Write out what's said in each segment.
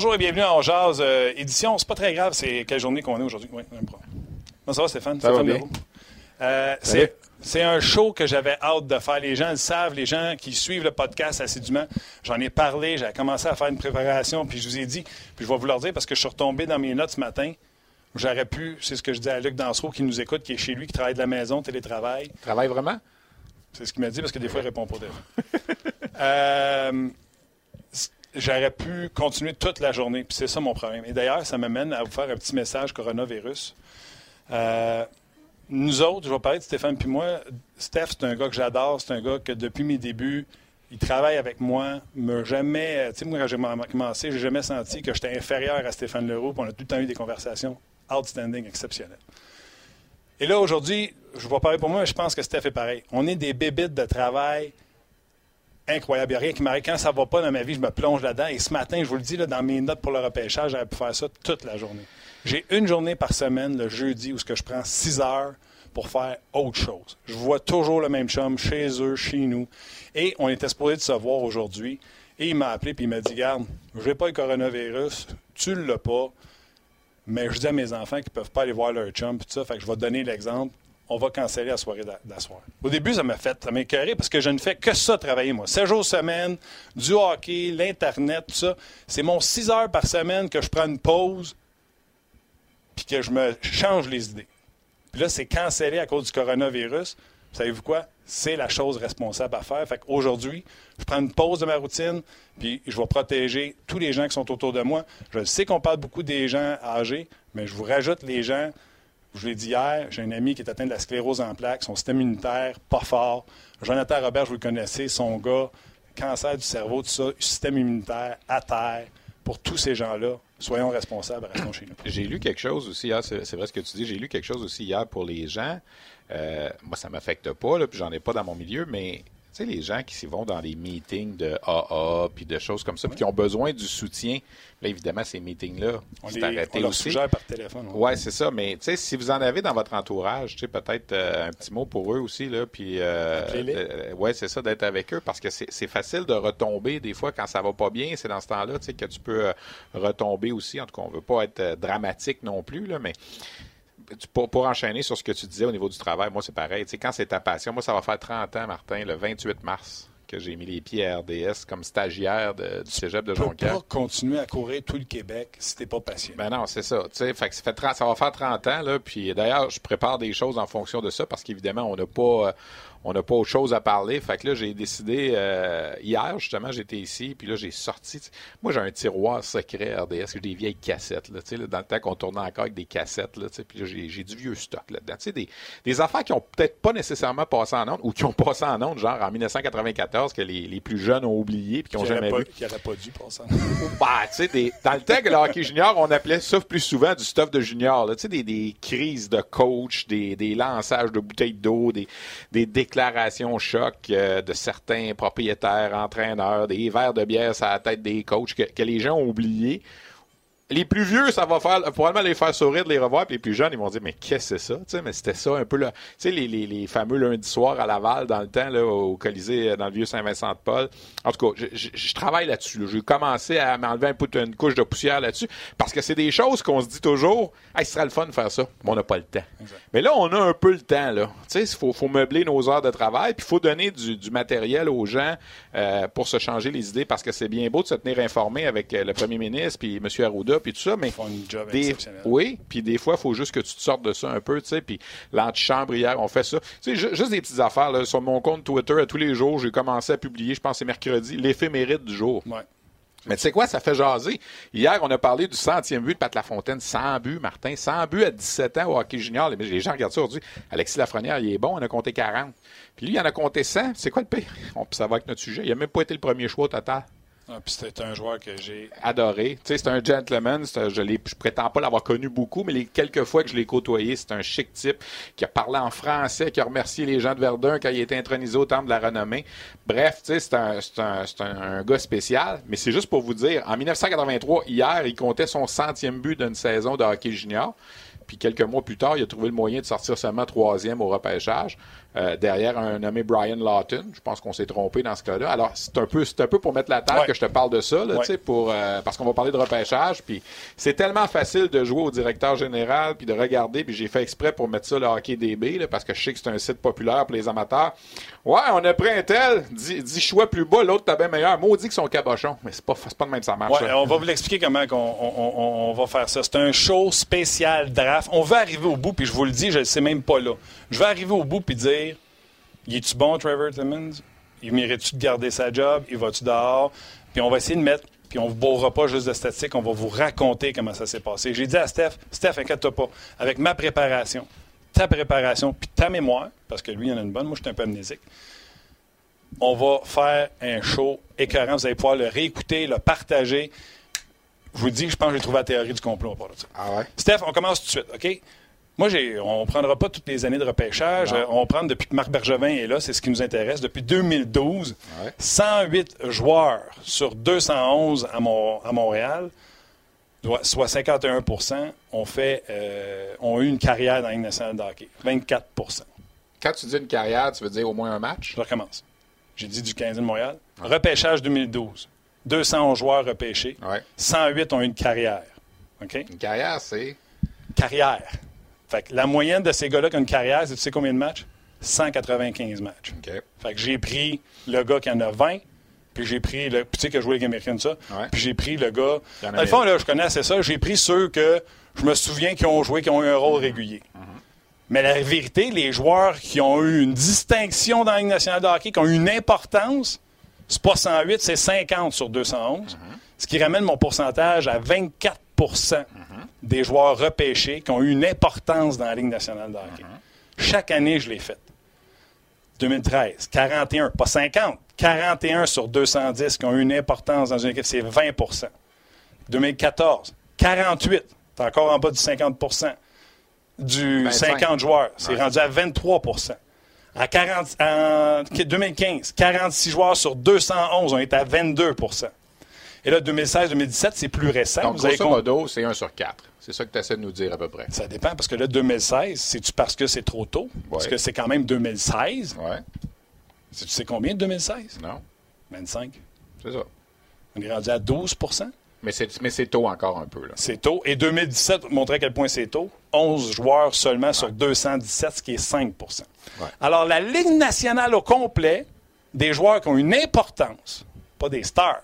Bonjour et bienvenue en Jazz euh, édition. C'est pas très grave, c'est quelle journée qu'on est aujourd'hui. Oui, même. Comment ça va, Stéphane? Ça Stéphane va bien. Euh, c'est, c'est un show que j'avais hâte de faire. Les gens le savent, les gens qui suivent le podcast assidûment. J'en ai parlé, j'ai commencé à faire une préparation, puis je vous ai dit, puis je vais vous le dire parce que je suis retombé dans mes notes ce matin. J'aurais pu, c'est ce que je dis à Luc Dansereau qui nous écoute, qui est chez lui, qui travaille de la maison, télétravail. Travaille vraiment? C'est ce qu'il m'a dit parce que des fois, il répond pas des euh, J'aurais pu continuer toute la journée, puis c'est ça mon problème. Et d'ailleurs, ça m'amène à vous faire un petit message coronavirus. Euh, nous autres, je vais parler de Stéphane puis moi. Steph, c'est un gars que j'adore. C'est un gars que depuis mes débuts, il travaille avec moi. Me jamais, tu sais, moi, quand j'ai commencé, j'ai jamais senti que j'étais inférieur à Stéphane Leroux. On a tout le temps eu des conversations outstanding, exceptionnelles. Et là, aujourd'hui, je vais parler pour moi, mais je pense que Steph est pareil. On est des bébites de travail incroyables. Il n'y a rien qui m'arrive. Quand ça ne va pas dans ma vie, je me plonge là-dedans. Et ce matin, je vous le dis, dans mes notes pour le repêchage, j'aurais pu faire ça toute la journée. J'ai une journée par semaine, le jeudi, où je prends six heures pour faire autre chose. Je vois toujours le même chum chez eux, chez nous. Et on était supposé de se voir aujourd'hui. Et il m'a appelé et il m'a dit Garde, je n'ai pas le coronavirus, tu ne l'as pas. Mais je dis à mes enfants qu'ils ne peuvent pas aller voir leur chum, puis ça. Fait que je vais donner l'exemple. On va canceller la soirée d'asseoir. Au début, ça m'a fait, ça m'a parce que je ne fais que ça travailler, moi. 7 jours semaine, du hockey, l'Internet, tout ça. C'est mon 6 heures par semaine que je prends une pause puis que je me change les idées. Puis là, c'est cancellé à cause du coronavirus. Savez-vous quoi? C'est la chose responsable à faire. Fait qu'aujourd'hui, je prends une pause de ma routine, puis je vais protéger tous les gens qui sont autour de moi. Je sais qu'on parle beaucoup des gens âgés, mais je vous rajoute les gens. Je l'ai dit hier, j'ai un ami qui est atteint de la sclérose en plaques, son système immunitaire pas fort. Jonathan Robert, je vous le connaissez, son gars, cancer du cerveau, tout ça, système immunitaire à terre. Pour tous ces gens-là, soyons responsables, restons chez nous. J'ai lu quelque chose aussi c'est vrai ce que tu dis, j'ai lu quelque chose aussi hier pour les gens. Euh, moi, ça ne m'affecte pas, là, puis j'en ai pas dans mon milieu, mais sais, les gens qui s'y vont dans les meetings de AA, puis de choses comme ça, puis qui ont besoin du soutien, là, évidemment, ces meetings-là, On, c'est on arrêté leur aussi. suggère par téléphone. ouais. Ouais, c'est ça. Mais tu sais, si vous en avez dans votre entourage, tu sais, peut-être euh, un petit mot pour eux aussi là, puis euh, euh, ouais, c'est ça d'être avec eux parce que c'est facile de retomber des fois quand ça va pas bien. C'est dans ce temps-là, tu sais, que tu peux retomber aussi. En tout cas, on veut pas être dramatique non plus là, mais pour, pour enchaîner sur ce que tu disais au niveau du travail, moi c'est pareil. Tu sais, quand c'est ta passion, moi ça va faire 30 ans, Martin, le 28 mars que j'ai mis les pieds à RDS comme stagiaire de- du cégep de Tu peux Jonquière. pas continuer à courir tout le Québec si t'es pas patient. Ben non, c'est ça. Fait que ça, fait 30 ça va faire 30 ans, là. Puis d'ailleurs, je prépare des choses en fonction de ça parce qu'évidemment, on n'a pas. On n'a pas autre chose à parler. Fait que là, j'ai décidé euh, hier, justement, j'étais ici, puis là, j'ai sorti. Moi, j'ai un tiroir secret RDS, j'ai des vieilles cassettes, là, tu sais, là, dans le temps qu'on tournait encore avec des cassettes, là, puis là, j'ai, j'ai du vieux stock là-dedans. Tu sais, des, des affaires qui ont peut-être pas nécessairement passé en ondes ou qui ont passé en ondes, genre en 1994, que les, les plus jeunes ont oublié puis qui ont Qui aurait jamais pas, vu. qui aurait pas dû passer. Bah, tu sais, des- dans le temps que le hockey junior, on appelait ça plus souvent du stuff de junior. là. Tu sais, des, des crises de coach, des, des lançages de bouteilles d'eau, des, des déclarations choc euh, de certains propriétaires, entraîneurs, des verres de bière sur la tête des coachs que, que les gens ont oubliés. Les plus vieux, ça va faire probablement les faire sourire de les revoir, puis les plus jeunes, ils vont dire mais qu'est-ce que c'est ça? Tu sais, mais c'était ça un peu là. Tu sais les, les, les, fameux lundis soirs à Laval dans le temps là au Colisée dans le vieux Saint-Vincent-de-Paul. En tout cas, je, je, travaille là-dessus. J'ai commencé à m'enlever un peu une couche de poussière là-dessus parce que c'est des choses qu'on se dit toujours, hey, ce serait le fun de faire ça, mais on n'a pas le temps. Mais là, on a un peu le temps là. Tu sais, il faut, faut meubler nos heures de travail, puis il faut donner du, du, matériel aux gens euh, pour se changer les idées parce que c'est bien beau de se tenir informé avec euh, le premier ministre puis M. Arruda puis tout ça, mais des, oui, puis des fois, il faut juste que tu te sortes de ça un peu, tu sais, puis l'antichambre hier, on fait ça. Tu sais, juste des petites affaires, là, sur mon compte Twitter, à tous les jours, j'ai commencé à publier, je pense c'est mercredi, l'éphémérite du jour. Ouais. Mais tu sais quoi, ça fait jaser. Hier, on a parlé du centième but de Pat Lafontaine. 100 buts, Martin. 100 buts à 17 ans au hockey junior. Les gens regardent ça aujourd'hui. Alexis Lafrenière, il est bon, on a compté 40. Puis lui, il en a compté 100. C'est quoi le pire? On peut savoir avec notre sujet. Il n'a même pas été le premier choix au total. Ah, c'était un joueur que j'ai adoré. C'est un gentleman. je ne prétends pas l'avoir connu beaucoup, mais les quelques fois que je l'ai côtoyé, c'est un chic type qui a parlé en français, qui a remercié les gens de Verdun quand il était intronisé au temple de la renommée. Bref, c'est un, un, un, gars spécial. Mais c'est juste pour vous dire, en 1983, hier, il comptait son centième but d'une saison de hockey junior. Puis quelques mois plus tard, il a trouvé le moyen de sortir seulement troisième au repêchage. Euh, derrière un nommé Brian Lawton. Je pense qu'on s'est trompé dans ce cas-là. Alors, c'est un peu, c'est un peu pour mettre la table que je te parle de ça, là, pour, euh, parce qu'on va parler de repêchage. Puis c'est tellement facile de jouer au directeur général puis de regarder. Puis j'ai fait exprès pour mettre ça le hockey DB, là, parce que je sais que c'est un site populaire pour les amateurs. Ouais, on a pris un tel, 10 choix plus bas, l'autre t'as bien meilleur. Maudit que son cabochon. Mais c'est pas, pas de même ça marche. on va vous l'expliquer comment on, on, va faire ça. C'est un show spécial draft. On va arriver au bout, puis je vous le dis, je ne sais même pas là. Je vais arriver au bout puis dire il est-tu bon, Trevor Timmons? Il mérite-tu de garder sa job? Il va-tu dehors? Puis on va essayer de mettre. Puis on ne vous bourrera pas juste de statistiques, on va vous raconter comment ça s'est passé. J'ai dit à Steph, Steph, inquiète-toi pas, avec ma préparation, ta préparation, puis ta mémoire, parce que lui, il en a une bonne, moi, je suis un peu amnésique, on va faire un show écœurant. Vous allez pouvoir le réécouter, le partager. Je vous dis, je pense que j'ai trouvé la théorie du complot. Ah ouais? Steph, on commence tout de suite, OK? Moi, on ne prendra pas toutes les années de repêchage. On prend depuis que Marc Bergevin est là, c'est ce qui nous intéresse. Depuis 2012, 108 joueurs sur 211 à, Montréal, soit 51 ont, fait, euh, ont eu une carrière dans la Ligue nationale de hockey. 24% Quand tu dis une carrière, tu veux dire au moins un match? Je recommence. J'ai dit du 15 de Montréal. Repêchage 2012. 211 joueurs repêchés. 108 ont eu une carrière. Une carrière, c'est? Carrière. Fait que la moyenne de ces gars-là qui ont une carrière, c'est tu sais combien de matchs? 195 matchs. Fait que j'ai pris le gars qui en a 20, puis j'ai pris le. Puis tu sais que je joué avec Américaine, ça. Puis j'ai pris le gars. Dans le fond, là, je connais assez ça. J'ai pris ceux que je me souviens qui ont joué, qui ont eu un rôle régulier. Mm-hmm. Mais la vérité, les joueurs qui ont eu une distinction dans la Ligue nationale de hockey, qui ont eu une importance, c'est pas 108, c'est 50 sur 211. Mm-hmm. Ce qui ramène mon pourcentage à 24 des joueurs repêchés qui ont eu une importance dans la Ligue nationale de hockey. Chaque année, je l'ai faite. 2013, 41, pas 50, 41 sur 210 qui ont eu une importance dans une équipe, c'est 20% 2014, 48, c'est encore en bas du 50% du 50 joueurs, c'est rendu à 23 à 40, en 2015, 46 joueurs sur 211 ont été à 22 Et là, 2016-2017, c'est plus récent. Donc, Vous grosso modo, c'est 1 sur 4. C'est ça que tu essaies de nous dire à peu près. Ça dépend, parce que là, 2016, c'est-tu parce que c'est trop tôt? Parce que c'est quand même 2016. Ouais. Tu sais combien de 2016? Non. 25. C'est ça. On est rendu à 12% mais c'est tôt encore un peu. C'est tôt. Et 2017 montrait à quel point c'est tôt. 11 joueurs seulement sur 217, ce qui est 5% Alors, la Ligue nationale au complet, des joueurs qui ont une importance, pas des stars,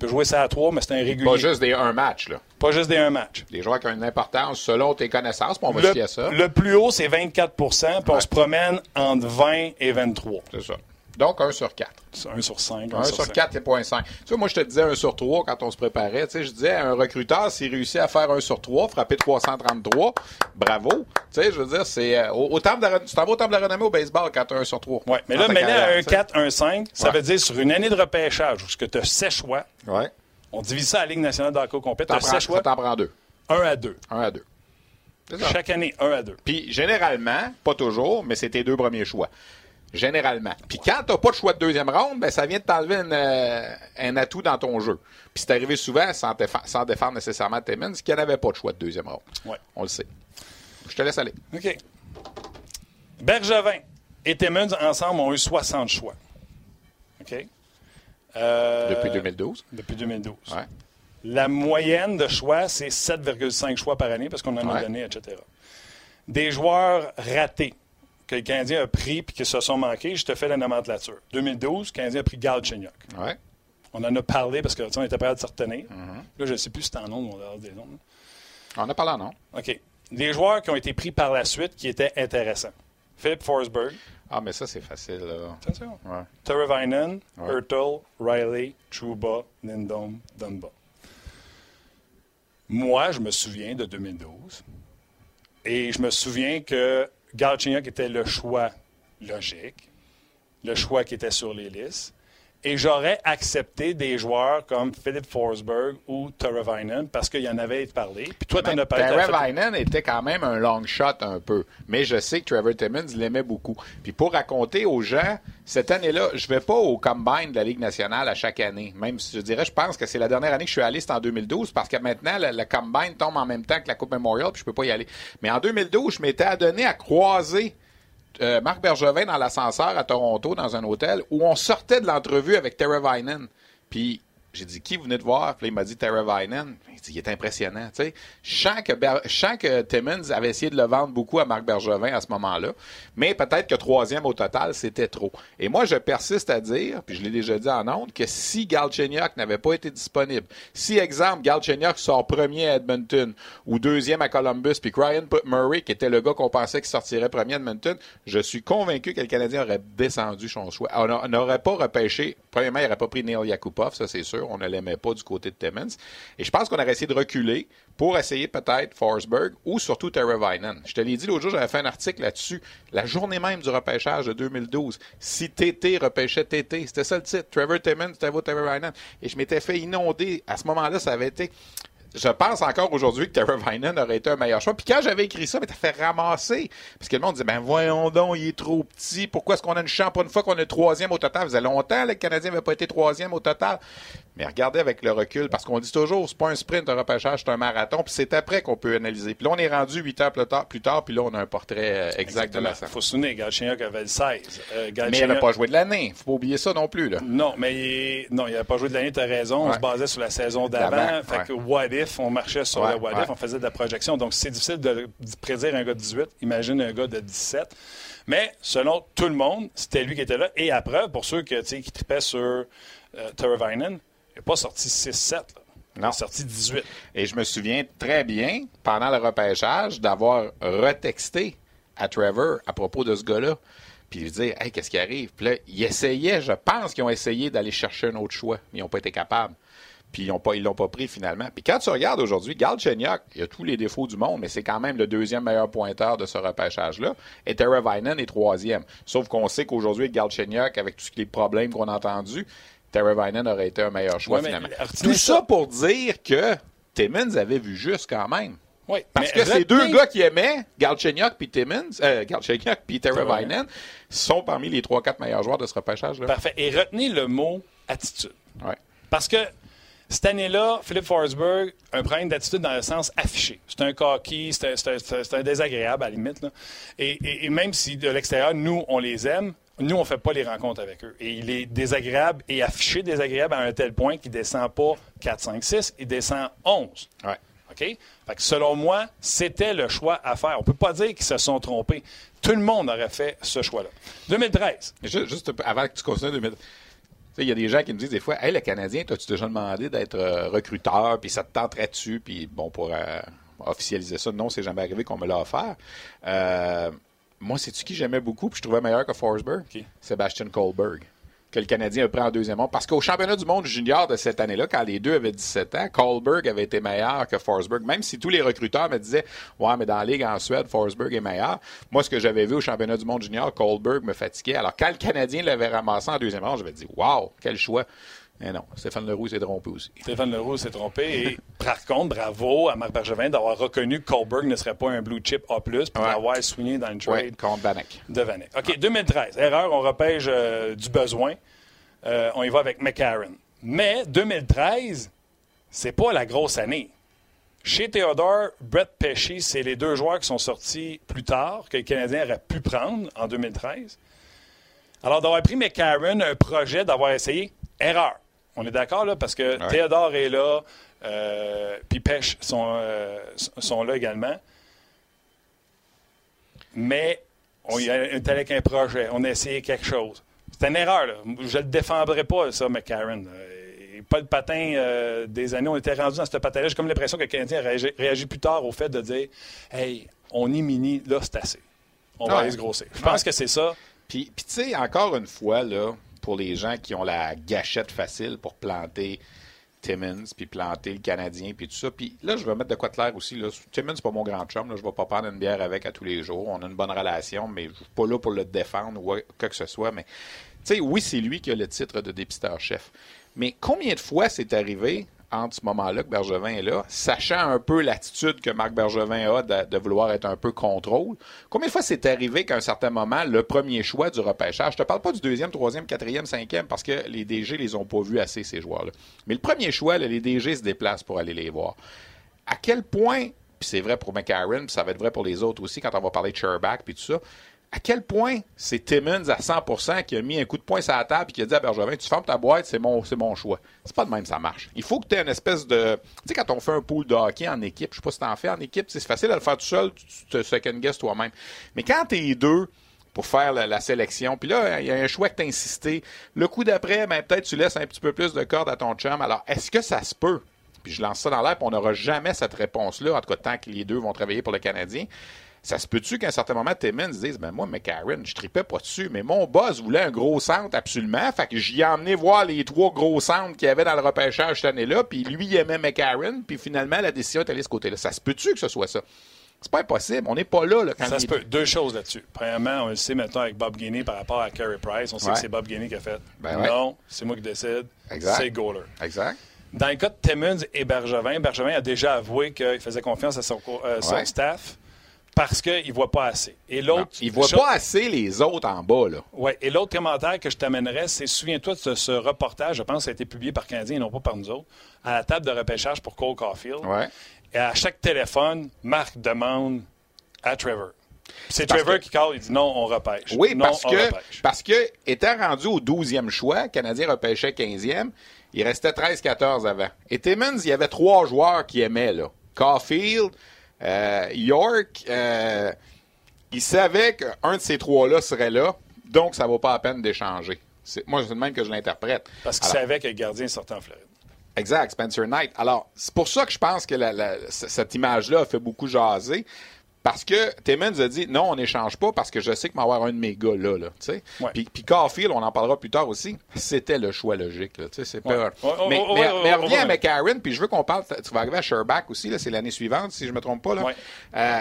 peut jouer ça à trois, mais c'est un régulier. Pas juste des un match, là. Pas juste des un match. Des joueurs qui ont une importance selon tes connaissances, puis on va le, à ça. Le plus haut, c'est 24% puis on se promène entre 20 et 23. C'est ça. Donc, 1 sur 4. 1 sur 5. 1, sur, 4, c'est 0.5. Tu vois, moi, je te disais 1 sur 3 quand on se préparait. Tu sais, je disais, un recruteur, s'il réussit à faire 1 sur 3, frapper 333, bravo. Tu sais, je veux dire, c'est euh, au, au temple de, tu t'en vas au temple de la renommée au baseball quand tu as 1 sur 3. Oui, mais là, maintenant, à 1, 4, 1, 5, ça veut dire sur une année de repêchage où tu as 7 choix, ouais. on divise ça à la Ligue nationale d'hockey complet. Tu as 7 choix. T'en prends 2. 1 à 2. 1 à 2. Chaque année, 1 à 2. Puis, généralement, pas toujours, mais c'est tes deux premiers choix. Généralement. Puis quand tu n'as pas de choix de deuxième ronde, ben, ça vient de t'enlever euh, un atout dans ton jeu. Puis c'est arrivé souvent sans, sans défendre nécessairement Timmons, qu'il n'y avait pas de choix de deuxième ronde. Ouais. On le sait. Je te laisse aller. OK. Bergevin et Timmons ensemble ont eu 60 choix. OK? Euh, depuis 2012. Depuis 2012. Ouais. La moyenne de choix, c'est 7,5 choix par année parce qu'on en a donné, etc. Des joueurs ratés que le Canadien a pris puis qui se sont manqués, je te fais la nomenclature. 2012, le Canadien a pris Galchenyuk. Ouais. On en a parlé parce qu'on était prêt à se retenir. Mm-hmm. Là, je ne sais plus si c'est en nom ou en des noms. On a parlé en nom. OK. Les joueurs qui ont été pris par la suite qui étaient intéressants. Philip Forsberg. Ah, mais ça, c'est facile. Là. Attention. Ouais. Teravainen, Hurtle, Riley, Trouba, Lindom, Dunbar. Moi, je me souviens de 2012. Et je me souviens que Galchenyuk était le choix logique, le choix qui était sur les listes. Et j'aurais accepté des joueurs comme Philip Forsberg ou Teravainen parce qu'il y en avait parlé. Puis toi, tu en as parlé. Teravainen était quand même un long shot un peu. Mais je sais que Trevor Timmons l'aimait beaucoup. Puis pour raconter aux gens, cette année-là, je vais pas au combine de la Ligue nationale à chaque année. Même si je dirais, je pense que c'est la dernière année que je suis allé, c'est en 2012 parce que maintenant, le, combine tombe en même temps que la Coupe Memorial puis je peux pas y aller. Mais en 2012, je m'étais adonné à croiser euh, Marc Bergevin dans l'ascenseur à Toronto, dans un hôtel, où on sortait de l'entrevue avec Terra Vinen. Puis j'ai dit, qui vous venez de voir? Puis il m'a dit Terra Vinen. Il dit, il est impressionnant. Tu sais, je sens que Timmons avait essayé de le vendre beaucoup à Marc Bergevin à ce moment-là. Mais peut-être que troisième au total, c'était trop. Et moi, je persiste à dire, puis je l'ai déjà dit en ondes, que si Galchenyuk n'avait pas été disponible, si, exemple, Galchenyuk sort premier à Edmonton ou deuxième à Columbus, puis Ryan Murray, qui était le gars qu'on pensait qu'il sortirait premier à Edmonton, je suis convaincu que le Canadien aurait descendu son choix. On n'aurait pas repêché, premièrement, il n'aurait pas pris Neil Yakupov, ça c'est sûr. On ne l'aimait pas du côté de Timmons. Et je pense qu'on aurait essayé de reculer pour essayer peut-être Forsberg ou surtout Vinen. Je te l'ai dit l'autre jour, j'avais fait un article là-dessus. La journée même du repêchage de 2012, si TT repêchait TT, c'était ça le titre. Trevor Timmons, Vinen. Et je m'étais fait inonder. À ce moment-là, ça avait été je pense encore aujourd'hui que Terra Vinen aurait été un meilleur choix. Puis quand j'avais écrit ça, mais t'as fait ramasser. Parce que le monde disait, ben voyons donc, il est trop petit. Pourquoi est-ce qu'on a une chance? Pour une fois qu'on est troisième au total? Ça faisait longtemps que le Canadien n'avait pas été troisième au total. Mais regardez avec le recul, parce qu'on dit toujours, c'est pas un sprint, un repêchage, c'est un marathon. Puis c'est après qu'on peut analyser. Puis là, on est rendu huit heures plus tard, plus tard puis là, on a un portrait exact de la Il faut se souvenir, Galchenyuk avait le 16. Euh, mais il n'a pas joué de l'année. faut pas oublier ça non plus. Là. Non, mais il... non, il n'a pas joué de l'année, tu as raison. On se basait sur la saison d'avant. Fait que what if, on marchait sur on faisait de la projection. Donc, c'est difficile de, prédire un gars de 18. Imagine un gars de 17. Mais selon tout le monde, c'était lui qui était là. Et après, pour ceux qui, qui tripaient sur euh, il n'est pas sorti 6-7. Il est sorti 18. Et je me souviens très bien, pendant le repêchage, d'avoir retexté à Trevor à propos de ce gars-là. Puis lui dire, hey, qu'est-ce qui arrive? Puis là, il essayait, je pense qu'ils ont essayé d'aller chercher un autre choix, mais ils n'ont pas été capables puis ils pas, l'ont pas pris finalement. Puis quand tu regardes aujourd'hui, Galchenyuk, il a tous les défauts du monde, mais c'est quand même le deuxième meilleur pointeur de ce repêchage-là. Et Vinen est troisième. Sauf qu'on sait qu'aujourd'hui, Galchenyuk, avec tous les problèmes qu'on a entendus, Vinen aurait été un meilleur choix finalement. Tout ça, pour dire que Timmons avait vu juste quand même. Oui, Parce que ces deux gars qui aimaient, Galchenyuk puis Timmons, euh, Galchenyuk puis Vinen, sont parmi les trois, quatre meilleurs joueurs de ce repêchage-là. Parfait. Et retenez le mot attitude. Ouais. Parce que cette année-là, Philippe Forsberg, un problème d'attitude dans le sens affiché. C'est un coquille, c'est un, désagréable à la limite. Et, même si de l'extérieur, nous, on les aime, nous, on ne fait pas les rencontres avec eux. Et il est désagréable et affiché désagréable à un tel point qu'il ne descend pas 4, 5, 6, il descend 11. Ouais. OK? Fait que selon moi, c'était le choix à faire. On ne peut pas dire qu'ils se sont trompés. Tout le monde aurait fait ce choix-là. 2013. Juste, avant que tu continues, 2013. Il y a des gens qui me disent des fois Hey, le Canadien, t'as-tu déjà demandé d'être euh, recruteur, puis ça te tenterait dessus, puis bon, pour euh, officialiser ça, non, c'est jamais arrivé qu'on me l'a offert. Euh, moi, c'est-tu qui j'aimais beaucoup, puis je trouvais meilleur que Forsberg? Sébastien Kohlberg que le Canadien a pris en deuxième monde. Parce qu'au championnat du monde junior de cette année-là, quand les deux avaient 17 ans, Kohlberg avait été meilleur que Forsberg. Même si tous les recruteurs me disaient Ouais, mais dans la Ligue en Suède, Forsberg est meilleur. Moi, ce que j'avais vu au championnat du monde junior, Kohlberg me fatiguait. Alors, quand le Canadien l'avait ramassé en deuxième rang, j'avais dit Wow, quel choix. Eh non, Stéphane Leroux s'est trompé aussi. Stéphane Leroux s'est trompé. Et par contre, bravo à Marc Bergevin d'avoir reconnu que Colberg ne serait pas un blue chip A+, puis Ouais. d'avoir soigné dans le trade Oui, contre Bannock. de Vanek. OK, 2013. Erreur, on repêche euh, du besoin. Euh, on y va avec McCarron. Mais 2013, c'est pas la grosse année. Chez Theodore, Brett Pesci, c'est les deux joueurs qui sont sortis plus tard que les Canadiens auraient pu prendre en 2013. Alors, d'avoir pris McCarron, un projet, d'avoir essayé, erreur. On est d'accord, là, parce que Ouais. Theodore est là, euh, puis Pesci sont, euh, sont là également. Mais on est allé avec un projet, on a essayé quelque chose. C'est une erreur, là. Je ne le défendrai pas, ça, McCarron. Euh, Pas le patin euh, des années. On était rendu dans ce patin-là. J'ai comme l'impression que le Canadien a réagi, plus tard au fait de dire Hey, on est mini, là, c'est assez. On va aller se grossir. Je pense que c'est ça. Puis, puis tu sais, encore une fois, là, pour les gens qui ont la gâchette facile pour planter Timmins, puis planter le Canadien, puis tout ça. Puis là, je vais mettre de quoi de clair aussi. Là. Timmins, c'est pas mon grand chum. Là. Je vais pas prendre une bière avec à tous les jours. On a une bonne relation, mais je suis pas là pour le défendre ou quoi que ce soit. Mais, tu sais, oui, c'est lui qui a le titre de dépisteur-chef. Mais combien de fois c'est arrivé entre ce moment-là que Bergevin est là, sachant un peu l'attitude que Marc Bergevin a de, vouloir être un peu contrôle. Combien de fois c'est arrivé qu'à un certain moment, le premier choix du repêchage, je te parle pas du deuxième, troisième, quatrième, cinquième, parce que les DG les ont pas vus assez, ces joueurs-là. Mais le premier choix, les DG se déplacent pour aller les voir. À quel point, puis c'est vrai pour McCarron, puis ça va être vrai pour les autres aussi quand on va parler de Sherback puis tout ça, à quel point c'est Timmons à 100% qui a mis un coup de poing sur la table et qui a dit à Bergevin, tu fermes ta boîte, c'est mon, c'est mon choix. C'est pas de même, ça marche. Il faut que tu aies une espèce de... Tu sais, quand on fait un pool de hockey en équipe, je sais pas si t'en fais en équipe, c'est facile à le faire tout seul, tu te second guess toi-même. Mais quand t'es deux pour faire la, sélection, puis là, il y a un choix que t'as insisté, le coup d'après, ben, peut-être tu laisses un petit peu plus de corde à ton chum. Alors, est-ce que ça se peut? Puis je lance ça dans l'air, puis on n'aura jamais cette réponse-là, en tout cas tant que les deux vont travailler pour le Canadien. Ça se peut-tu qu'à un certain moment, Timmons dise Ben moi, McCarron, je tripais pas dessus, mais mon boss voulait un gros centre absolument. Fait que j'y ai emmené voir les trois gros centres qu'il y avait dans le repêchage cette année-là, puis lui, il aimait McCarron, puis finalement, la décision est allée de ce côté-là. Ça se peut-tu que ce soit ça? C'est pas impossible. On n'est pas là, là quand Ça il se peut. Deux choses là-dessus. Premièrement, on le sait maintenant avec Bob Guinea par rapport à Carey Price. On sait Ouais. que c'est Bob Guinea qui a fait. Ben ouais. non, c'est moi qui décide. Exact. C'est le goaler. Exact. Dans le cas de Timmons et Bergevin, Bergevin a déjà avoué qu'il faisait confiance à son, euh, son Ouais. staff parce qu'il ne voit pas assez. Et l'autre. il voit chose- pas assez les autres en bas, là. Ouais. Et l'autre commentaire que je t'amènerais, c'est souviens-toi de ce, reportage, je pense que ça a été publié par Canadien et non pas par nous autres, à la table de repêchage pour Cole Caulfield. Ouais. Et à chaque téléphone, Marc demande à Trevor. C'est Trevor que- qui call, il dit non, on repêche. Oui, non, parce on que, repêche. parce que, étant rendu au 12e choix, le Canadien repêchait 15e, il restait 13-14 avant. Et Timmons, il y avait trois joueurs qui aimaient, là. Caulfield, euh, York, euh, il savait qu'un de ces trois-là serait là, donc ça vaut pas la peine d'échanger. C'est- Moi, c'est le même que je l'interprète. Parce qu'il savait que le gardien sortait en Floride. Exact, Spencer Knight. Alors, c'est pour ça que je pense que la- la- c- cette image-là a fait beaucoup jaser. Parce que Timmons a dit non, on n'échange pas parce que je sais que m'avoir avoir un de mes gars là. là. Ouais. Puis, puis Caulfield, on en parlera plus tard aussi, c'était le choix logique. C'est pas... Ouais. Mais mais, reviens à McCarron, puis je veux qu'on parle, tu vas arriver à Sherback aussi, là, c'est l'année suivante, si je me trompe pas. Là. Ouais. Euh,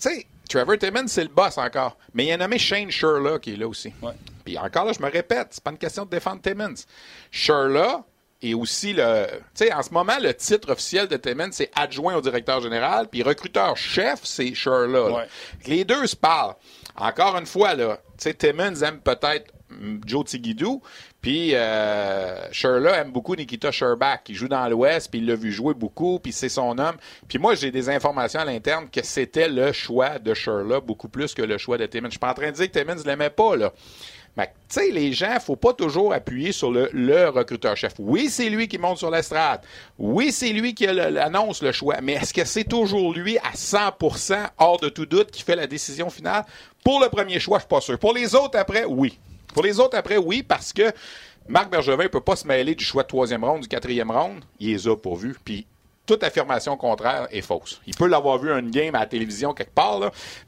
tu sais, Trevor Timmons, c'est le boss encore. Mais il a nommé Shane Sherla qui est là aussi. Puis encore là, je me répète, c'est pas une question de défendre Timmons. Sherla est aussi le. Tu sais, en ce moment, le titre officiel de Timmons, c'est adjoint au directeur général, puis recruteur-chef, c'est Sherla. Ouais. Les deux se parlent. Encore une fois, là, tu sais, Timmons aime peut-être Joe Tigidou, puis euh, Sherla aime beaucoup Nikita Sherbak, qui joue dans l'Ouest, puis il l'a vu jouer beaucoup, puis c'est son homme. Puis moi, j'ai des informations à l'interne que c'était le choix de Sherla beaucoup plus que le choix de Timmons. Je suis pas en train de dire que Timmons ne l'aimait pas, là. Mais, tu sais, les gens, faut pas toujours appuyer sur le, recruteur-chef. Oui, c'est lui qui monte sur l'estrade. Oui, c'est lui qui annonce le choix. Mais est-ce que c'est toujours lui à 100% hors de tout doute qui fait la décision finale? Pour le premier choix, je suis pas sûr. Pour les autres après, oui. Pour les autres après, oui, parce que Marc Bergevin peut pas se mêler du choix de troisième ronde, du quatrième ronde. Il les a pourvus. Puis toute affirmation contraire est fausse. Il peut l'avoir vu une game à la télévision quelque part,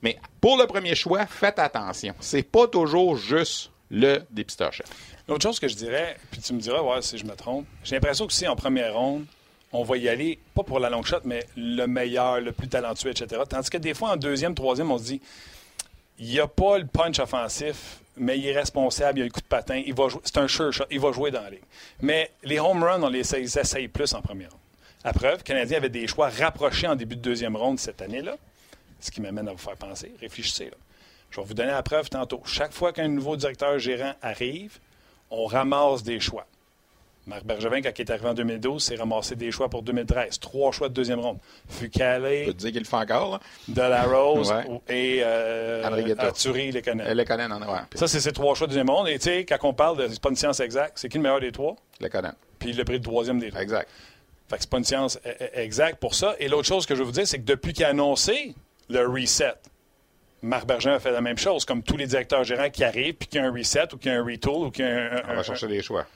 mais pour le premier choix, faites attention. C'est pas toujours juste le dépisteur-chef. L'autre chose que je dirais, puis tu me diras ouais, si je me trompe, j'ai l'impression que si en première ronde, on va y aller, pas pour la long shot, mais le meilleur, le plus talentueux, etc. Tandis que des fois, en deuxième, troisième, on se dit il n'y a pas le punch offensif, mais il est responsable, il a le coup de patin, il va jouer, c'est un sure shot, il va jouer dans la ligue. Mais les home runs, on les essaye plus en première ronde. À preuve, le Canadien avait des choix rapprochés en début de deuxième ronde cette année-là, ce qui m'amène à vous faire penser. Réfléchissez. Là. Je vais vous donner la preuve tantôt. Chaque fois qu'un nouveau directeur gérant arrive, on ramasse des choix. Marc Bergevin, quand il est arrivé en 2012, s'est ramassé des choix pour 2013. Trois choix de deuxième ronde. Fucale, Je peux te dire qu'il le fait encore. Là. De la Rose Ouais. et euh. Arturi Lekonen. En ouais. Ça, c'est ces trois choix de deuxième ronde. Et tu sais, quand on parle de. C'est pas une science exacte. C'est qui le meilleur des trois? Le Conan. Puis il a pris le troisième des trois. Exact. Fait que c'est pas une science euh, euh, exacte pour ça. Et l'autre chose que je veux vous dire, c'est que depuis qu'il a annoncé le reset, Marc Bergevin a fait la même chose, comme tous les directeurs gérants qui arrivent, puis qu'il y a un reset, ou qu'il y a un retool, ou qu'il y a un. On un- va chercher des choix.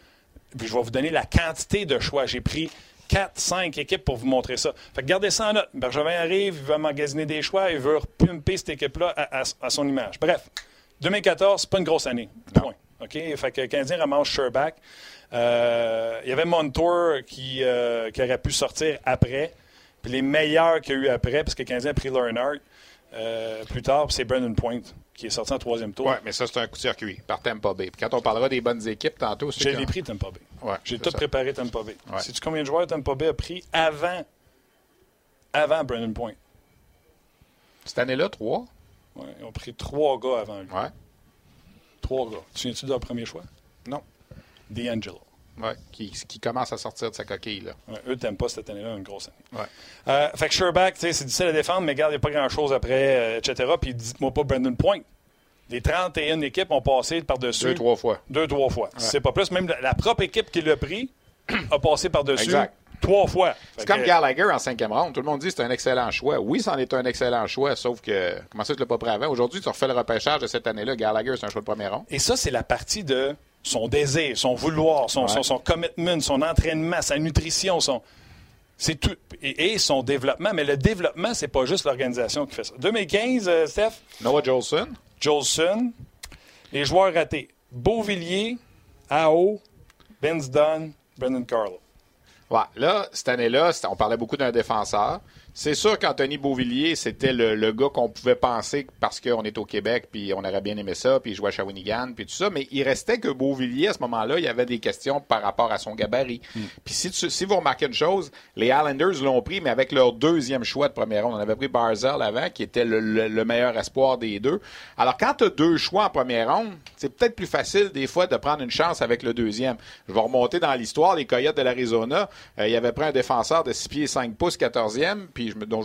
puis je vais vous donner la quantité de choix. J'ai pris 4, 5 équipes pour vous montrer ça. Fait que gardez ça en note. Bergevin arrive, il veut magasiner des choix, il veut repumper cette équipe-là à, à- à son image. Bref, 2014, c'est pas une grosse année. Point. OK? Fait que le Canadien ramasse Sherback. Euh, il y avait Montour qui, euh, qui aurait pu sortir après. Puis les meilleurs qu'il y a eu après, parce que le Canadien a pris Leonard euh, plus tard, c'est Brandon Point qui est sorti en troisième tour. Oui, mais ça, c'est un coup de circuit par Tampa Bay. Puis quand on parlera des bonnes équipes tantôt, c'est J'ai les pris Tampa Bay. Ouais, J'ai tout ça. préparé Tampa Bay. Ouais. Sais-tu combien de joueurs Tampa Bay a pris avant, avant Brandon Point? Cette année-là, trois. Ouais, ils ont pris trois gars avant lui. Ouais. Trois gars. Tu viens-tu de leur premier choix? Non. D'Angelo. Ouais. Qui, qui commence à sortir de sa coquille, là. Ouais, eux t'aiment pas cette année-là, une grosse année. Ouais. Euh, fait que Sherback, tu sais, c'est difficile à défendre, mais regarde, il n'y a pas grand-chose après, euh, etc. Puis dites-moi pas Brandon Point. Les 31 équipes ont passé par-dessus. Deux, trois fois. Deux, trois fois. C'est pas plus. Même la, la propre équipe qui l'a pris a passé par-dessus Exact. trois fois. C'est comme que- Gallagher en cinquième ronde. Tout le monde dit que c'est un excellent choix. Oui, c'en est un excellent choix, sauf que, comment ça, tu l'as pas pris avant? Aujourd'hui, tu refais le repêchage de cette année-là. Gallagher, c'est un choix de première ronde. Et ça, c'est la partie de son désir, son vouloir, son, Ouais. son, son commitment, son entraînement, sa nutrition, son. C'est tout. Et, et son développement. Mais le développement, c'est pas juste l'organisation qui fait ça. 2015, euh, Steph, Noah Jolson. Jolson, les joueurs ratés. Beauvillier, AO, Vince Dunn, Brendan Carlo. Ouais, là, cette année-là, on parlait beaucoup d'un défenseur. C'est sûr qu'Anthony Beauvillier, c'était le, le gars qu'on pouvait penser parce qu'on est au Québec, puis on aurait bien aimé ça, puis il jouait à Shawinigan, puis tout ça. Mais il restait que Beauvillier, à ce moment-là, il y avait des questions par rapport à son gabarit. Puis si, tu- si vous remarquez une chose, les Islanders l'ont pris, mais avec leur deuxième choix de première ronde. On avait pris Barzell avant, qui était le, le- le meilleur espoir des deux. Alors, quand tu as deux choix en première ronde, c'est peut-être plus facile des fois de prendre une chance avec le deuxième. Je vais remonter dans l'histoire. Les Coyotes de l'Arizona, euh, il avait pris un défenseur de 6 pieds 5 pouces, 14e, puis je dont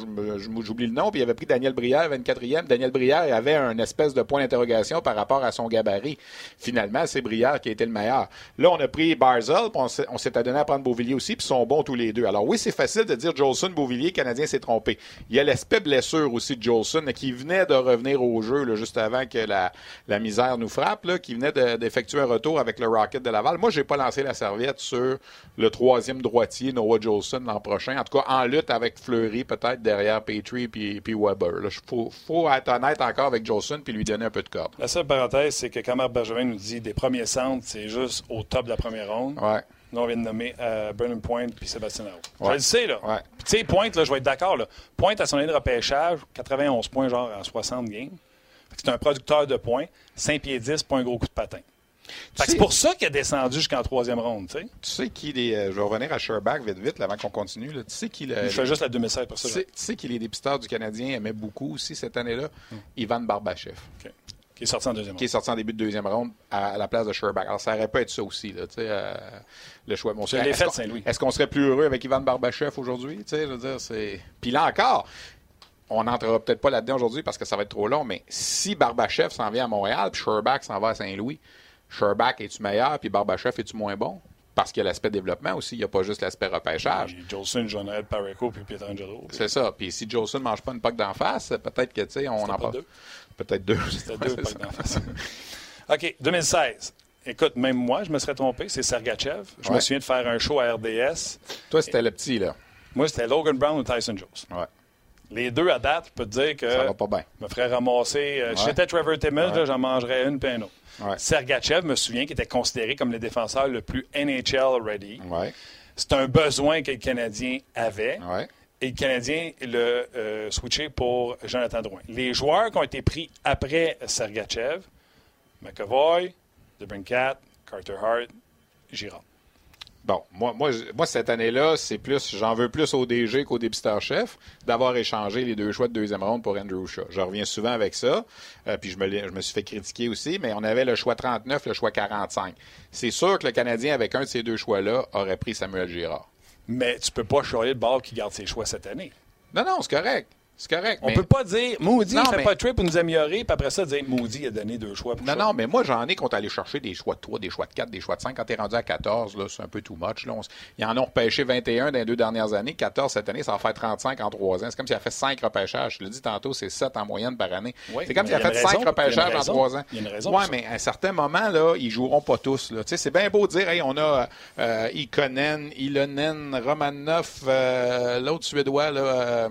j'oublie le nom, puis il avait pris Daniel Brière, 24e. Daniel Brière avait un espèce de point d'interrogation par rapport à son gabarit. Finalement, c'est Brière qui a été le meilleur. Là, on a pris Barzell, puis on s'est- on s'est adonné à prendre Beauvillier aussi, puis ils sont bons tous les deux. Alors oui, c'est facile de dire Jolson, Beauvillier, Canadien s'est trompé. Il y a l'aspect blessure aussi de Jolson, qui venait de revenir au jeu là, juste avant que la, misère nous frappe, là, qui venait de- d'effectuer un retour avec le Rocket de Laval. Moi, j'ai pas lancé la serviette sur le troisième droitier, Noah Jolson, l'an prochain. En tout cas, en lutte avec Fleury, peut-être derrière Petrie puis, puis Weber. Il faut, faut être honnête encore avec Jolson puis lui donner un peu de corde. La seule parenthèse, c'est que quand Marc Bergevin nous dit des premiers centres, c'est juste au top de la première ronde. Ouais. Là, on vient de nommer euh, Brennan Point puis Sébastien Aho. Je Ouais. le sais, là. Ouais. Puis, tu sais, Point, là, je vais être d'accord, là. Point, à son année de repêchage, 91 points, genre, en 60 games. C'est un producteur de points. 5 pieds 10, pas un gros coup de patin. C'est pour ça qu'il a descendu jusqu'en troisième ronde, tu sais. Tu sais qui les. euh, je vais revenir à Sherback vite vite là, avant qu'on continue. là. Tu sais qui. Je fais juste la 2016 pour ça. tu sais, tu sais qui les dépisteurs du Canadien aimaient beaucoup aussi cette année-là? Ivan Barbachev. OK. Qui est sorti en deuxième qui est sorti en début de deuxième ronde à, à la place de Sherback. Alors, ça aurait pas être ça aussi, là, euh, le choix. L'ai est-ce qu'on- qu'on serait plus heureux avec Ivan Barbachev aujourd'hui? Puis là encore, on n'entrera peut-être pas là-dedans aujourd'hui parce que ça va être trop long, mais si Barbachev s'en vient à Montréal puis Sherback s'en va à Saint-Louis, Sherback es-tu meilleur? Puis Barbachev es-tu moins bon? Parce qu'il y a l'aspect développement aussi, il n'y a pas juste l'aspect repêchage. Puis Jolson, Jonel, Pareco puis Pietrangelo. C'est ça. Puis si Jolson ne mange pas une poque d'en face, peut-être que, tu sais, on en parle. Peut-être deux. C'était deux d'en face. OK, 2016. Écoute, même moi, je me serais trompé. C'est Sergachev. Je me souviens de faire un show à RDS. Toi, c'était le petit, là. Moi, c'était Logan Brown ou Tyson Jones. Ouais. Les deux à date, je peux te dire que Ça va pas bien. je me ferais ramasser. euh, Ouais. j'étais Trevor Timmons, Ouais. j'en mangerais une puis un autre. Ouais. Sergachev, me souviens, qui était considéré comme le défenseur le plus NHL ready. C'est un besoin que le Canadien avait. Et le Canadien l'a euh, switché pour Jonathan Drouin. Les joueurs qui ont été pris après Sergachev, McAvoy, DeBrincat, Carter Hart, Girard. Bon, moi, moi, moi cette année-là, c'est plus, j'en veux plus au DG qu'au dépisteur-chef d'avoir échangé les deux choix de deuxième ronde pour Andrew Shaw. Je reviens souvent avec ça, euh, puis je me, je me suis fait critiquer aussi, mais on avait le choix 39, le choix 45. C'est sûr que le Canadien, avec un de ces deux choix-là, aurait pris Samuel Girard. Mais tu peux pas choyer le ball qui garde ses choix cette année. Non, non, c'est correct. C'est correct. On peut pas dire Moody ne fait pas de trade pour nous améliorer, puis après ça, dire Moody a donné deux choix. Pour non, non, mais moi, j'en ai qu'on aller chercher des choix de 3, des choix de 4, des choix de 5. Quand tu es rendu à 14, là, c'est un peu too much. Là. Ils en ont repêché 21 dans les deux dernières années. 14 cette année, ça va faire 35 en 3 ans. C'est comme s'il a fait 5 repêchages. Je l'ai dit tantôt, c'est 7 en moyenne par année. c'est comme s'il a, fait 5 repêchages en 3 ans. Il y a une raison. Oui, mais à un certain moment, là, ils joueront pas tous. C'est bien beau de dire, hey, on a euh, Ikonen, Ilonen, Romanov, euh, l'autre Suédois, là, euh,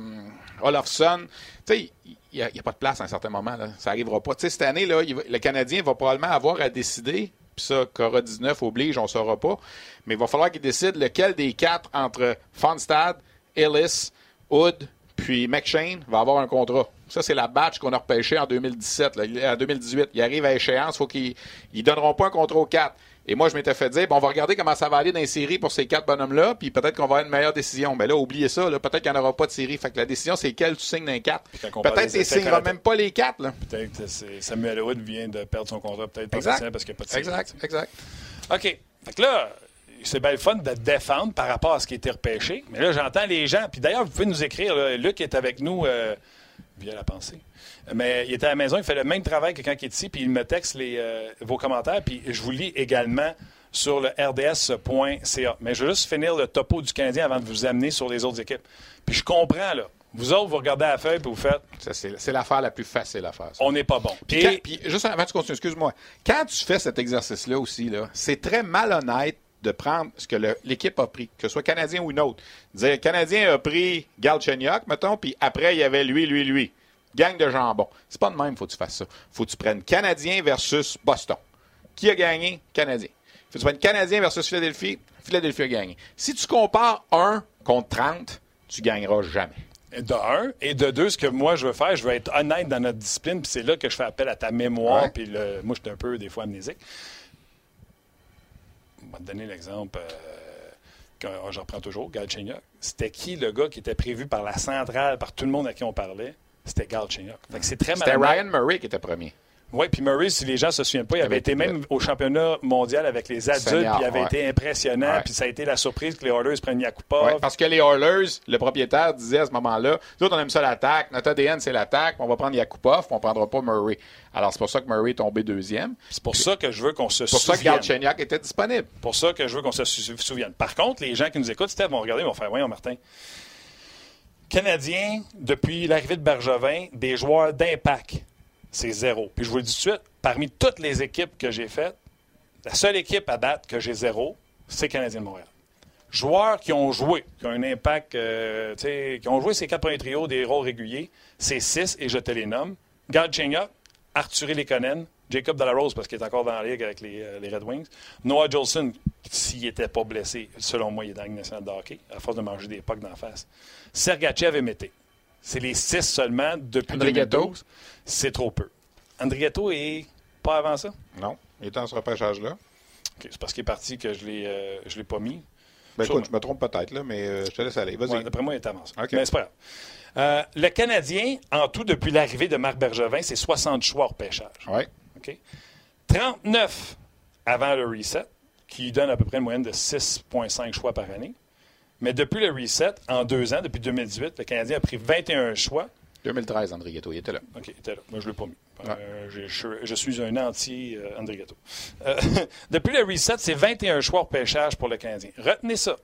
Olofsson. Tu sais, il n'y a, pas de place à un certain moment. Là. Ça n'arrivera pas. Cette année, le Canadien va probablement avoir à décider, puis ça, Cora 19 oblige, on ne saura pas, mais il va falloir qu'il décide lequel des quatre entre Fonstad, Ellis, Hood, puis McShane va avoir un contrat. Ça, c'est la batch qu'on a repêché en 2017, là, en 2018. Il arrive à échéance, faut qu'ils ne donneront pas un contrat aux quatre. Et moi, je m'étais fait dire, bon, on va regarder comment ça va aller dans les séries pour ces quatre bonhommes-là, puis peut-être qu'on va avoir une meilleure décision. Mais là, oubliez ça, peut-être qu'il n'y en aura pas de série. Fait que la décision, c'est quel tu signes dans les quatre. Peut-être que tu signeras même pas les quatre. Peut-être que Samuel Wood vient de perdre son contrat, peut-être parce qu'il n'y a pas de série. Exact, exact. OK. Fait que là, c'est bien le fun de défendre par rapport à ce qui a été repêché. Mais là, j'entends les gens. Puis d'ailleurs, vous pouvez nous écrire. Luc est avec nous euh, via la pensée. Mais il était à la maison, il fait le même travail que quand il est ici, puis il me texte les, euh, vos commentaires, puis je vous lis également sur le rds.ca. Mais je veux juste finir le topo du Canadien avant de vous amener sur les autres équipes. Puis je comprends, là. Vous autres, vous regardez la feuille et vous faites. C'est l'affaire la plus facile à faire. On n'est pas bon. Puis, puis, juste avant que tu continues, excuse-moi. Quand tu fais cet exercice-là aussi, là, c'est très malhonnête de prendre ce que l'équipe a pris, que ce soit Canadien ou une autre. Dire, le Canadien a pris Galchenyuk, mettons, puis après, il y avait lui, lui, lui. Gang de jambon. C'est pas de même, faut que tu fasses ça. faut que tu prennes Canadien versus Boston. Qui a gagné? Canadien. faut que tu prennes Canadien versus Philadelphie. Philadelphie a gagné. Si tu compares 1 contre 30, tu gagneras jamais. De un. Et de deux, ce que moi, je veux faire, je veux être honnête dans notre discipline, puis c'est là que je fais appel à ta mémoire, puis le, moi, je suis un peu, des fois, amnésique. Je vais te donner l'exemple. Euh, j'en reprends toujours, Galchenyuk. C'était qui le gars qui était prévu par la centrale, par tout le monde à qui on parlait? C'était Galchenyuk. C'était Ryan Murray qui était premier. Oui, puis Murray, si les gens ne se souviennent pas, il avait été même au championnat mondial avec les adultes, puis il avait été impressionnant, puis ça a été la surprise que les Oilers prennent Yakupov. Ouais, parce que les Oilers, le propriétaire disait à ce moment-là, nous autres, on aime ça l'attaque, notre ADN, c'est l'attaque, on va prendre Yakupov, on ne prendra pas Murray. Alors, c'est pour ça que Murray est tombé deuxième. C'est pour ça que je veux qu'on se souvienne. C'est pour ça que Galchenyuk était disponible. pour ça que je veux qu'on se souvienne. Par contre, les gens qui nous écoutent, Steph, vont regarder, ils vont faire, voyons, Martin, Canadien, depuis l'arrivée de Bergevin, des joueurs d'impact, c'est zéro. Puis je vous le dis tout de suite, parmi toutes les équipes que j'ai faites, la seule équipe à date que j'ai zéro, c'est Canadien de Montréal. Joueurs qui ont joué, qui ont un impact, euh, qui ont joué ces quatre premiers trios des rôles réguliers, c'est six et je te les nomme. Galchenyuk, Arthur Lekonen, Jacob Delarose parce qu'il est encore dans la ligue avec les, euh, Red Wings. Noah Jolson, s'il n'était pas blessé, selon moi, il est dans la Ligue nationale de hockey, à force de manger des pucks d'en face. Sergachev et Mété. C'est les six seulement depuis 2012. C'est trop peu. Andrietto est pas avant ça? Non. Il est dans ce repêchage-là. c'est parce qu'il est parti que je ne euh, l'ai pas mis. Ben écoute, je me trompe peut-être, là, mais euh, je te laisse aller. Vas-y. D'après moi, il est avancé. Mais c'est pas grave. Euh, le Canadien, en tout, depuis l'arrivée de Marc Bergevin, c'est 60 choix au pêchage. Oui. 39 avant le reset, qui donne à peu près une moyenne de 6,5 choix par année. Mais depuis le reset, en deux ans, depuis 2018, le Canadien a pris 21 choix. 2013, André Ghetto, il était là. OK, il était là. Moi, je ne l'ai pas mis. Euh, je, suis un anti euh. Euh, depuis le reset, c'est 21 choix au pêchage pour le Canadien. Retenez ça.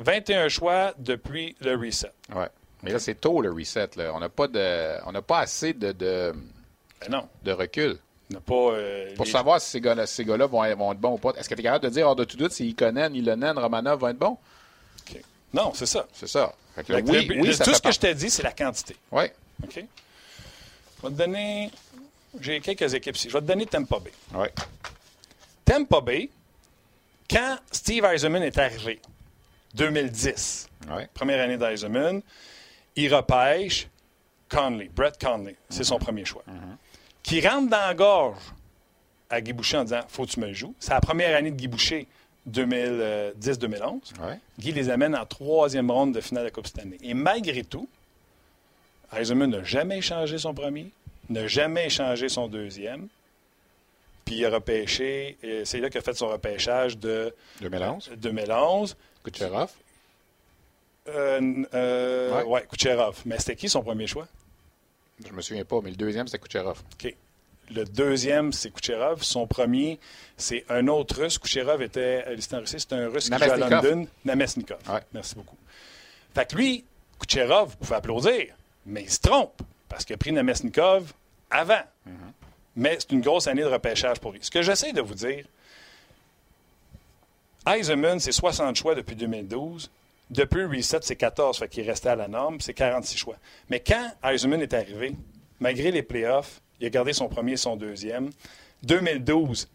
21 choix depuis le reset. Oui. Mais là, c'est tôt le reset. Là. On n'a pas, de, pas assez de, de, ben non. de recul. Pas, euh, Pour savoir si ces gars-là, ces gars vont, vont, être bons ou pas. Est-ce que tu es capable de dire, hors de tout doute, si Ikonen, Ilonen, Romanov vont être bons? Non, c'est ça. C'est ça. oui, oui, tout ce que je t'ai dit, c'est la quantité. Oui. OK? Je vais te donner. J'ai quelques équipes ici. Je vais te donner Tampa Bay. Oui. Tampa Bay, quand Steve Eisenman est arrivé, 2010, ouais. première année d'Eisenman, il repêche Conley, Brett Conley, c'est son premier choix, qui rentre dans la gorge à Guy Boucher en disant Faut que tu me le joues. C'est la première année de Guy Boucher, 2010-2011. Ouais. Guy les amène en troisième ronde de finale de la Coupe Stanley. Et malgré tout, Eisenman n'a jamais échangé son premier, n'a jamais échangé son deuxième. Puis il a repêché, et c'est là qu'il a fait son repêchage de 2011. 2011. Kucherov. Euh, euh, Ouais. ouais. Kucherov. Mais c'était qui son premier choix? Je me souviens pas, mais le deuxième, c'était Kucherov. OK. Le deuxième, c'est Kucherov. Son premier, c'est un autre russe. Kucherov était, euh, c'était en Russie, c'est un russe qui joue à. London. Namestnikov. Ouais. Merci beaucoup. Fait que lui, Kucherov, vous pouvez applaudir, mais il se trompe parce qu'il a pris Namestnikov avant. Mais c'est une grosse année de repêchage pour lui. Ce que j'essaie de vous dire, Eisenman, c'est 60 choix depuis 2012. Depuis reset, c'est 14, fait qu'il restait à la norme, c'est 46 choix. Mais quand Eisenman est arrivé, malgré les playoffs, il a gardé son premier et son deuxième. 2012,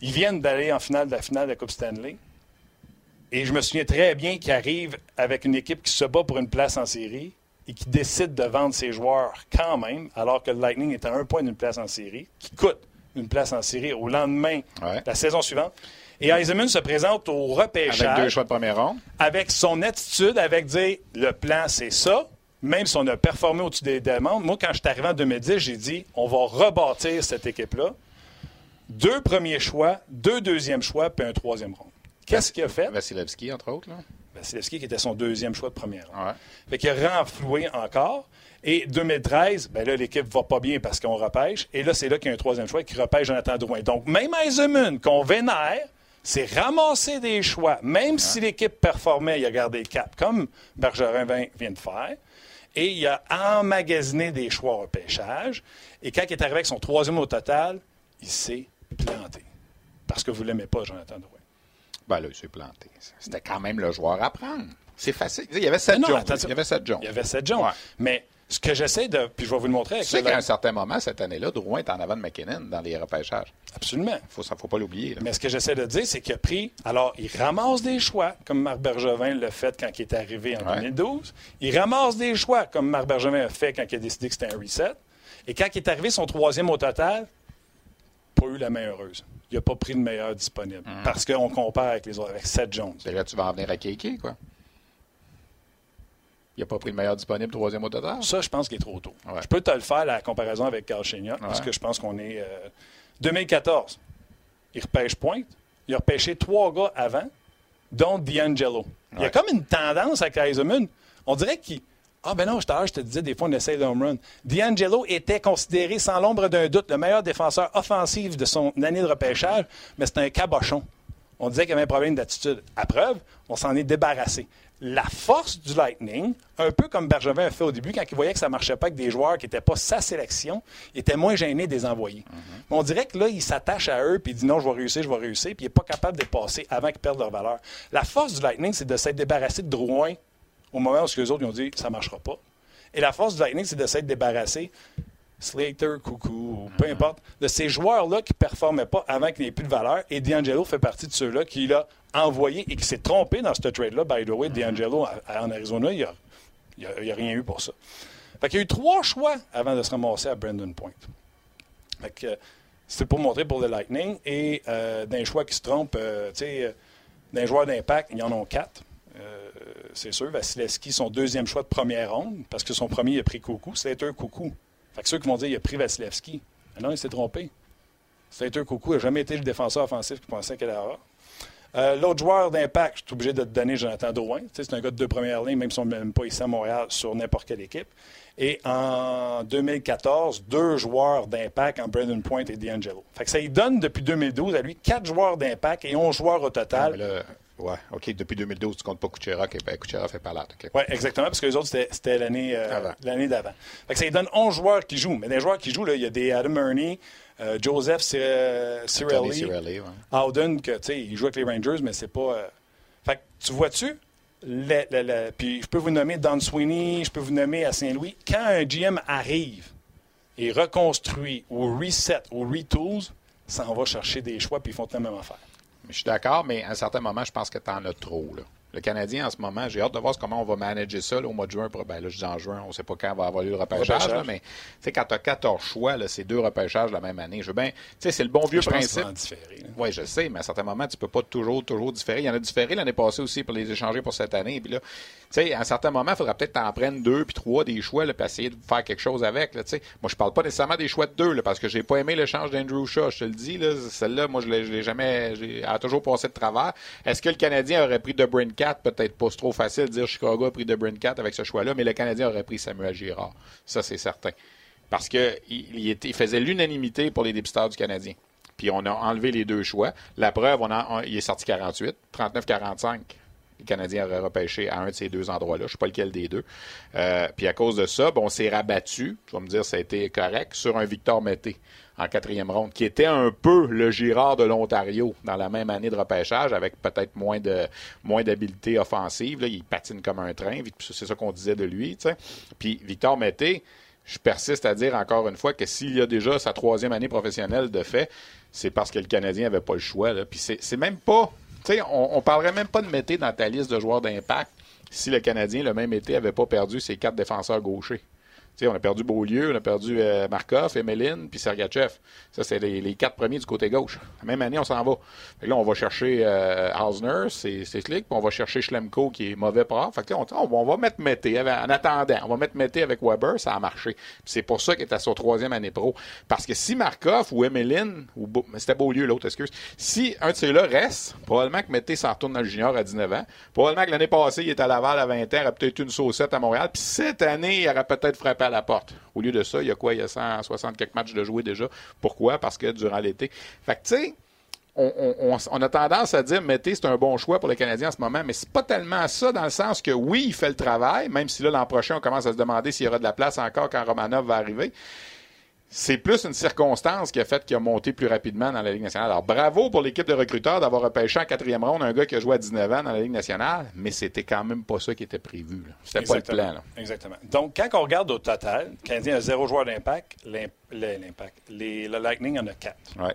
ils viennent d'aller en finale de la finale de la Coupe Stanley. Et je me souviens très bien qu'il arrive avec une équipe qui se bat pour une place en série et qui décide de vendre ses joueurs quand même, alors que le Lightning est à un point d'une place en série, qui coûte une place en série au lendemain, Ouais. la saison suivante. Et Eisenman se présente au repêchage Avec deux choix de première ronde. avec son attitude, avec dire le plan, c'est ça. Même si on a performé au-dessus des demandes, moi, quand je suis arrivé en 2010, j'ai dit on va rebâtir cette équipe-là. Deux premiers choix, deux deuxièmes choix, puis un troisième rond. Qu'est-ce qu'il a fait? Vasilevski, entre autres. Là. Vasilevski, qui était son deuxième choix de première ronde. Ouais. Fait qu'il a renfloué encore. Et 2013, ben là, l'équipe va pas bien parce qu'on repêche. Et là, c'est là qu'il y a un troisième choix qui repêche Jonathan Drouin. Donc, même Eisenman, qu'on vénère, c'est ramasser des choix. Même si l'équipe performait, il a gardé le cap, comme Bergerin vient de faire. Et il a emmagasiné des choix au repêchage. Et quand il est arrivé avec son troisième au total, il s'est planté. Parce que vous l'aimez pas, Jonathan Drouin. Ben là, il s'est planté. C'était quand même le joueur à prendre. C'est facile. Il y avait Non, Jones. Il y avait Seth Jones. Il y avait Seth Jones. Ouais. Mais ce que j'essaie de. Puis je vais vous le montrer Tu avec sais le- qu'à un certain moment, cette année-là, Drouin est en avant de McKinnon dans les repêchages. Absolument. Il faut, faut pas l'oublier. Mais ce que j'essaie de dire, c'est qu'il a pris. Alors, il ramasse des choix, comme Marc Bergevin l'a fait quand il est arrivé en Ouais. 2012. Il ramasse des choix, comme Marc Bergevin a fait quand il a décidé que c'était un reset. Et quand il est arrivé son troisième au total, pas eu la main heureuse. Il n'a pas pris le meilleur disponible. Mm. Parce qu'on compare avec les autres, avec Seth Jones. Et là, tu vas en venir à Keke, quoi. Il n'a pas pris le meilleur disponible, troisième au total? Ça, je pense qu'il est trop tôt. Ouais. Je peux te le faire, la comparaison avec Carl Chéniot, parce que je pense qu'on est. euh, 2014, il repêche pointe. Il a repêché trois gars avant, dont D'Angelo. Il y a comme une tendance avec Eisenman. On dirait qu'il. Ah, ben non, à je te disais, des fois, on essaie de home run. D'Angelo était considéré, sans l'ombre d'un doute, le meilleur défenseur offensif de son année de repêchage, mais c'était un cabochon. On disait qu'il y avait un problème d'attitude. À preuve, on s'en est débarrassé. La force du Lightning, un peu comme Bergevin a fait au début, quand il voyait que ça ne marchait pas avec des joueurs qui n'étaient pas sa sélection, il était moins gêné des envoyer. Mais on dirait que là, il s'attache à eux, puis il dit non, je vais réussir, je vais réussir, puis il n'est pas capable de passer avant qu'ils perdent leur valeur. La force du Lightning, c'est de s'être débarrassé de Drouin au moment où les autres ils ont dit ça ne marchera pas. Et la force du Lightning, c'est de s'être débarrassé Slater, Coucou, peu importe, de ces joueurs-là qui ne performaient pas avant qu'il n'ait plus de valeur. Et D'Angelo fait partie de ceux-là qui l'a envoyé et qui s'est trompé dans ce trade-là. By the way, D'Angelo, à- à- en Arizona, il n'y a, il a- il rien eu pour ça. Fait qu'il y a eu trois choix avant de se ramasser à Brandon Point. Fait que euh, c'était pour montrer pour le Lightning. Et euh, d'un choix qui se trompe, euh, tu sais, d'un joueur d'impact, il y en a quatre. Euh, c'est sûr. Vasilevski, son deuxième choix de première ronde, parce que son premier, il a pris Coucou. Slater, Coucou. Fait que ceux qui vont dire qu'il a pris Vasilevski. Ah non, il s'est trompé. Slater, Coucou n'a jamais été le défenseur offensif qu'il pensait qu'elle avoir. Euh, L'autre joueur d'impact, je suis obligé de te donner Jonathan Drouin. C'est un gars de deux premières lignes, même si on ne même pas ici à Montréal, sur n'importe quelle équipe. Et en 2014, deux joueurs d'impact en Brandon Point et D'Angelo. Fait ça lui donne depuis 2012 à lui quatre joueurs d'impact et 11 joueurs au Ah, total. là, ouais, OK, depuis 2012, tu comptes pas Kucherov, et ben, Kucherov est pas là. OK. Oui, exactement, parce que les autres, c'était- l'année euh, l'année d'avant. Fait que ça donne 11 joueurs qui jouent. Mais des joueurs qui jouent, là, il y a des Adam Ernie, euh, Joseph Cirelli, Cirelli, ouais. Howden, que, tu sais, il joue avec les Rangers, mais c'est pas... euh, Fait que, tu vois-tu? Puis je peux vous nommer Don Sweeney, je peux vous nommer à Saint-Louis. Quand un GM arrive et reconstruit ou reset ou retools, ça en va chercher des choix puis ils font la même affaire. Je suis d'accord, mais à un certain moment, je pense que tu en as trop. Là. Le Canadien, en ce moment, j'ai hâte de voir comment on va manager ça au mois de juin. Ben là, je dis en juin, on ne sait pas quand va avoir lieu le repêchage, là, mais quand tu as 14 choix, c'est deux repêchages la même année. Je veux bien, c'est le bon vieux principe. Oui, je sais, mais à certains moments, tu peux pas toujours, toujours différer. Il y en a différé l'année passée aussi pour les échanger pour cette année. Puis là, à un certain moment, il faudra peut-être t'en prendre deux puis trois des choix, là, puis essayer de faire quelque chose avec. Là, moi, je parle pas nécessairement des choix de deux, parce que j'ai pas aimé l'échange d'Andrew Shaw, je te le dis. Celle-là, moi, je l'ai jamais, elle a toujours passé de travers. Est-ce que le Canadien aurait pris de Cat? Peut-être pas trop facile de dire Chicago a pris de Cat avec ce choix-là, mais le Canadien aurait pris Samuel Girard. Ça, c'est certain. Parce qu'il il, faisait l'unanimité pour les dépisteurs du Canadien. Puis on a enlevé les deux choix. La preuve, on a, il est sorti 48, 39-45. Le Canadien aurait repêché à un de ces deux endroits-là. Je ne sais pas lequel des deux. Euh, puis à cause de ça, bon, on s'est rabattu, tu vas me dire ça a été correct, sur un Victor Mété en quatrième ronde, qui était un peu le Girard de l'Ontario dans la même année de repêchage, avec peut-être moins de moins d'habileté offensive. il patine comme un train, c'est ça qu'on disait de lui. Puis Victor Mété, je persiste à dire encore une fois que s'il y a déjà sa troisième année professionnelle de fait, c'est parce que le Canadien n'avait pas le choix. Puis c'est même pas. On, on parlerait même pas de Mété dans ta liste de joueurs d'impact si le Canadien, le même été, n'avait pas perdu ses quatre défenseurs gauchers on a perdu Beaulieu, on a perdu euh, Markov, Emeline, puis Sergachev. Ça, c'est les, quatre premiers du côté gauche. La même année, on s'en va. là, on va chercher euh, Hausner, c'est slick, puis on va chercher Schlemko, qui est mauvais prof. Fait que on, va mettre Mété, en attendant, on va mettre Mété avec Weber, ça a marché. c'est pour ça qu'il est à son troisième année pro. Parce que si Markov ou Emeline, ou c'était Beaulieu l'autre, excuse, si un de ceux-là reste, probablement que Mété s'en retourne dans le junior à 19 ans. Probablement que l'année passée, il est à Laval à 20 ans, il aurait peut-être une saucette à Montréal. Puis cette année, il aurait peut-être frappé à la porte. Au lieu de ça, il y a quoi? Il y a 160 quelques matchs de jouer déjà. Pourquoi? Parce que durant l'été. Fait que, tu sais, on, a tendance à dire Mété, c'est un bon choix pour les Canadiens en ce moment, mais c'est pas tellement ça dans le sens que oui, il fait le travail, même si là, l'an prochain, on commence à se demander s'il y aura de la place encore quand Romanov va arriver c'est plus une circonstance qui a fait qu'il a monté plus rapidement dans la Ligue nationale. Alors, bravo pour l'équipe de recruteurs d'avoir repêché en quatrième ronde un gars qui a joué à 19 ans dans la Ligue nationale, mais c'était quand même pas ça qui était prévu. C'était pas le plan. Exactement. Donc, quand on regarde au total, le Canadien a zéro joueur d'impact, l'impact. Le Lightning en a quatre. Ouais.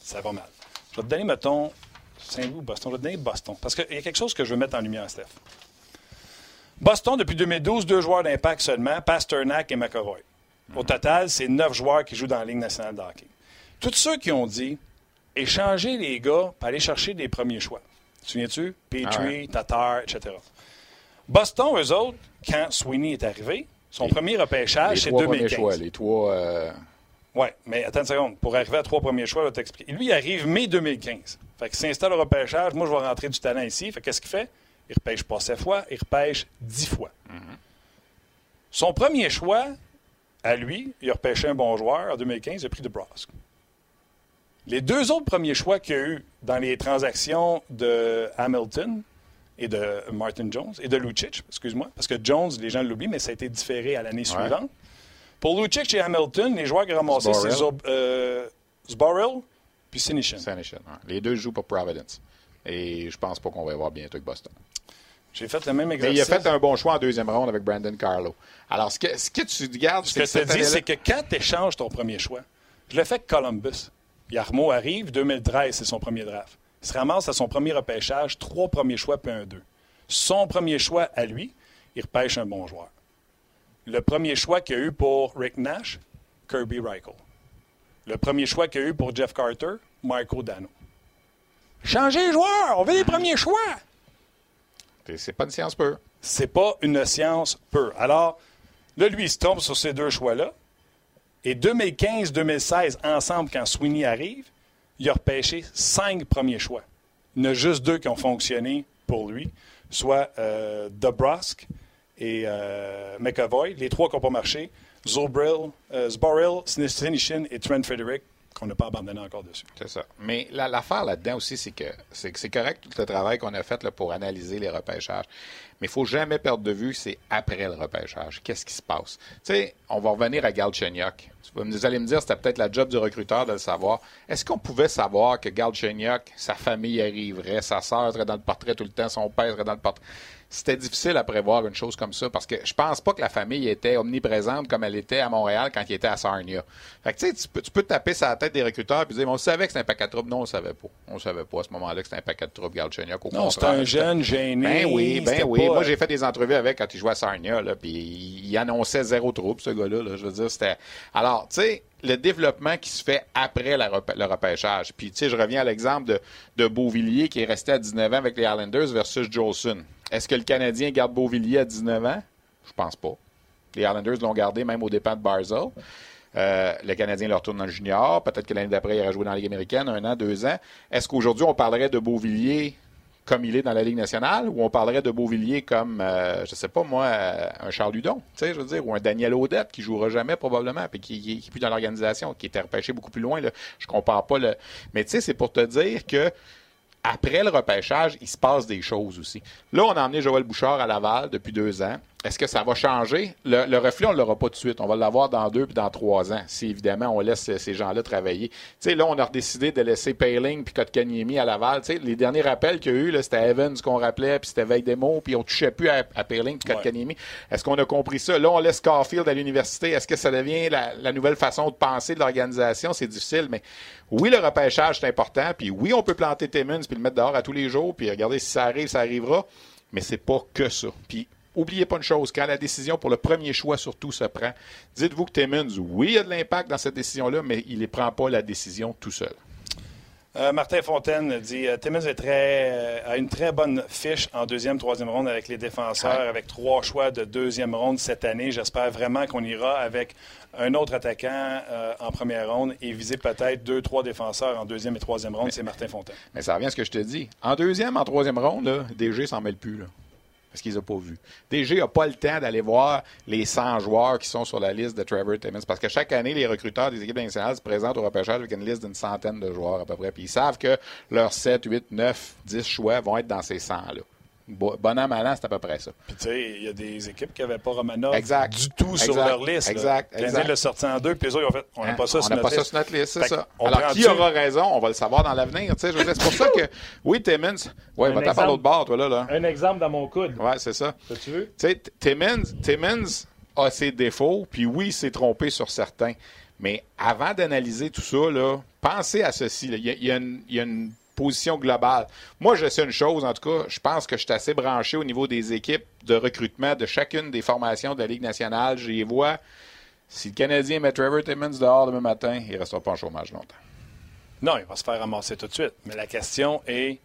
Ça va mal. Je vais te donner, mettons, Saint-Louis ou Boston. Je vais te donner Boston. Parce qu'il y a quelque chose que je veux mettre en lumière, Steph. Boston, depuis 2012, deux joueurs d'impact seulement, Pasternak et McAvoy. Au total, c'est neuf joueurs qui jouent dans la Ligue nationale de hockey. Tous ceux qui ont dit échanger les gars pour aller chercher des premiers choix. Souviens-tu? Petrie, ah Tatar, etc. Boston, eux autres, quand Sweeney est arrivé, son premier repêchage, c'est 2015. Choix, les trois. Euh... Oui, mais attends une seconde. Pour arriver à trois premiers choix, je vais t'expliquer. Lui, il arrive mai 2015. Fait qu'il s'installe au repêchage. Moi, je vais rentrer du talent ici. Fait qu'est-ce qu'il fait? Il repêche pas sept fois, il repêche dix fois. Mm-hmm. Son premier choix, à lui, il a repêché un bon joueur. En 2015, il a pris de Brosk. Les deux autres premiers choix qu'il y a eu dans les transactions de Hamilton et de Martin Jones et de Lucic, excuse-moi, parce que Jones, les gens l'oublient, mais ça a été différé à l'année suivante. Pour Lucic et Hamilton, les joueurs qui ont ramassé, c'est euh, puis Sinishin. Les deux jouent pour Providence. Et je pense pas qu'on va y voir bientôt avec Boston. J'ai fait le même exercice. Mais il a fait un bon choix en deuxième ronde avec Brandon Carlo. Alors, ce que, ce que tu gardes, ce que, je te dis, c'est que quand tu échanges ton premier choix, je l'ai fait avec Columbus. Yarmo arrive, 2013, c'est son premier draft. Il se ramasse à son premier repêchage, trois premiers choix puis un deux. Son premier choix à lui, il repêche un bon joueur. Le premier choix qu'il a eu pour Rick Nash, Kirby Reichel. Le premier choix qu'il a eu pour Jeff Carter, Marco Dano. Changez les joueurs, on veut les premiers choix. C'est pas une science pure. C'est pas une science pure. Alors, là, lui, il se tombe sur ces deux choix-là. Et 2015-2016, ensemble, quand Sweeney arrive, il a repêché cinq premiers choix. Il y en a juste deux qui ont fonctionné pour lui, soit euh, et euh, McAvoy. Les trois qui n'ont pas marché, Zobril, euh, Zboril, Sinishin et Trent Frederick qu'on n'a pas abandonné encore dessus. C'est ça. Mais l'affaire là-dedans aussi, c'est que c'est correct tout le travail qu'on a fait pour analyser les repêchages. Mais il faut jamais perdre de vue, c'est après le repêchage. Qu'est-ce qui se passe? Tu sais, on va revenir à Galchenyuk. Vous allez me dire, c'était peut-être la job du recruteur de le savoir. Est-ce qu'on pouvait savoir que Galchenyuk, sa famille arriverait, sa sœur serait dans le portrait tout le temps, son père serait dans le portrait? C'était difficile à prévoir une chose comme ça parce que je pense pas que la famille était omniprésente comme elle était à Montréal quand il était à Sarnia. Fait que tu sais, tu peux, tu peux taper sur la tête des recruteurs et dire, on savait que c'était un paquet de troubles. Non, on savait pas. On savait pas à ce moment-là que c'était un paquet de troubles, Galchenyuk. Non, c'était un jeune gêné. Ben oui, ben oui. pas- Moi, j'ai fait des entrevues avec quand il jouait à Sarnia, là, puis il annonçait zéro trouble, ce gars-là. là. Je veux dire, c'était. Alors, tu sais, le développement qui se fait après la rep- le repêchage. Puis, tu sais, je reviens à l'exemple de, de Beauvillier qui est resté à 19 ans avec les Islanders versus Jolson. Est-ce que le Canadien garde Beauvillier à 19 ans? Je pense pas. Les Islanders l'ont gardé même au dépens de Barzell. Euh, le Canadien le retourne dans le junior. Peut-être que l'année d'après, il ira jouer dans la Ligue américaine, un an, deux ans. Est-ce qu'aujourd'hui, on parlerait de Beauvillier comme il est dans la Ligue nationale ou on parlerait de Beauvillier comme, euh, je sais pas moi, euh, un Charles Ludon, ou un Daniel Audette qui jouera jamais probablement, puis qui, qui, qui est plus dans l'organisation, qui était repêché beaucoup plus loin. Là. Je compare pas le. Mais tu sais, c'est pour te dire que après le repêchage, il se passe des choses aussi. Là, on a emmené Joël Bouchard à Laval depuis deux ans. Est-ce que ça va changer? Le, le reflet, on ne l'aura pas tout de suite. On va l'avoir dans deux puis dans trois ans, si évidemment on laisse ces gens-là travailler. Tu sais, là, on a décidé de laisser Payling puis Kotkaniemi à Laval. Tu sais, les derniers rappels qu'il y a eu, c'était Evans qu'on rappelait, puis c'était Veidemo, puis on touchait plus à, à Payling puis Ouais. Kotkaniemi. Est-ce qu'on a compris ça? Là, on laisse Caulfield à l'université. Est-ce que ça devient la, la nouvelle façon de penser de l'organisation? C'est difficile, mais oui, le repêchage, c'est important. Puis oui, on peut planter Timmons puis le mettre dehors à tous les jours, puis regarder si ça arrive, ça arrivera. Mais c'est pas que ça. Puis oubliez pas une chose, quand la décision pour le premier choix surtout se prend, dites-vous que Timmons, oui, il y a de l'impact dans cette décision-là, mais il ne prend pas la décision tout seul. Euh, Martin Fontaine dit euh, Timmins est très, euh, a une très bonne fiche en deuxième, troisième ronde avec les défenseurs, Ouais. avec trois choix de deuxième ronde cette année. J'espère vraiment qu'on ira avec un autre attaquant euh, en première ronde et viser peut-être deux, trois défenseurs en deuxième et troisième ronde. C'est Martin Fontaine. Mais ça revient à ce que je te dis. En deuxième, en troisième ronde, là, DG s'en mêle plus. Là, parce qu'ils n'ont pas vu. DG n'a pas le temps d'aller voir les 100 joueurs qui sont sur la liste de Trevor Timmons. Parce que chaque année, les recruteurs des équipes nationales se présentent au repêchage avec une liste d'une centaine de joueurs à peu près. Puis ils savent que leurs 7, 8, 9, 10 choix vont être dans ces 100-là. Bo- Bon an, mal an, c'est à peu près ça. Puis tu sais, il y a des équipes qui n'avaient pas Romanov Exact. du tout sur leur liste. Exact. Exact. l'a sorti en deux, puis les autres, ils ont fait On n'a Hein? pas ça on sur n'a notre pas liste. ça sur notre liste, c'est ça. Alors, qui aura raison? On va le savoir dans l'avenir. tu sais, je veux dire, C'est pour ça que, oui, Timmons, ouais, Un va taper à exemple. l'autre bord, toi, là. là. Un exemple dans mon coude. Ouais, c'est ça. Ça, tu veux? Tu sais, T- Timmons, Timmons a ses défauts, puis oui, il s'est trompé sur certains. Mais avant d'analyser tout ça, là, pensez à ceci. y y il y a une position globale. Moi, je sais une chose, en tout cas, je pense que je suis assez branché au niveau des équipes de recrutement de chacune des formations de la Ligue nationale. Les vois. Si le Canadien met Trevor Timmons dehors demain matin, il ne restera pas en chômage longtemps. Non, il va se faire ramasser tout de suite. Mais la question est,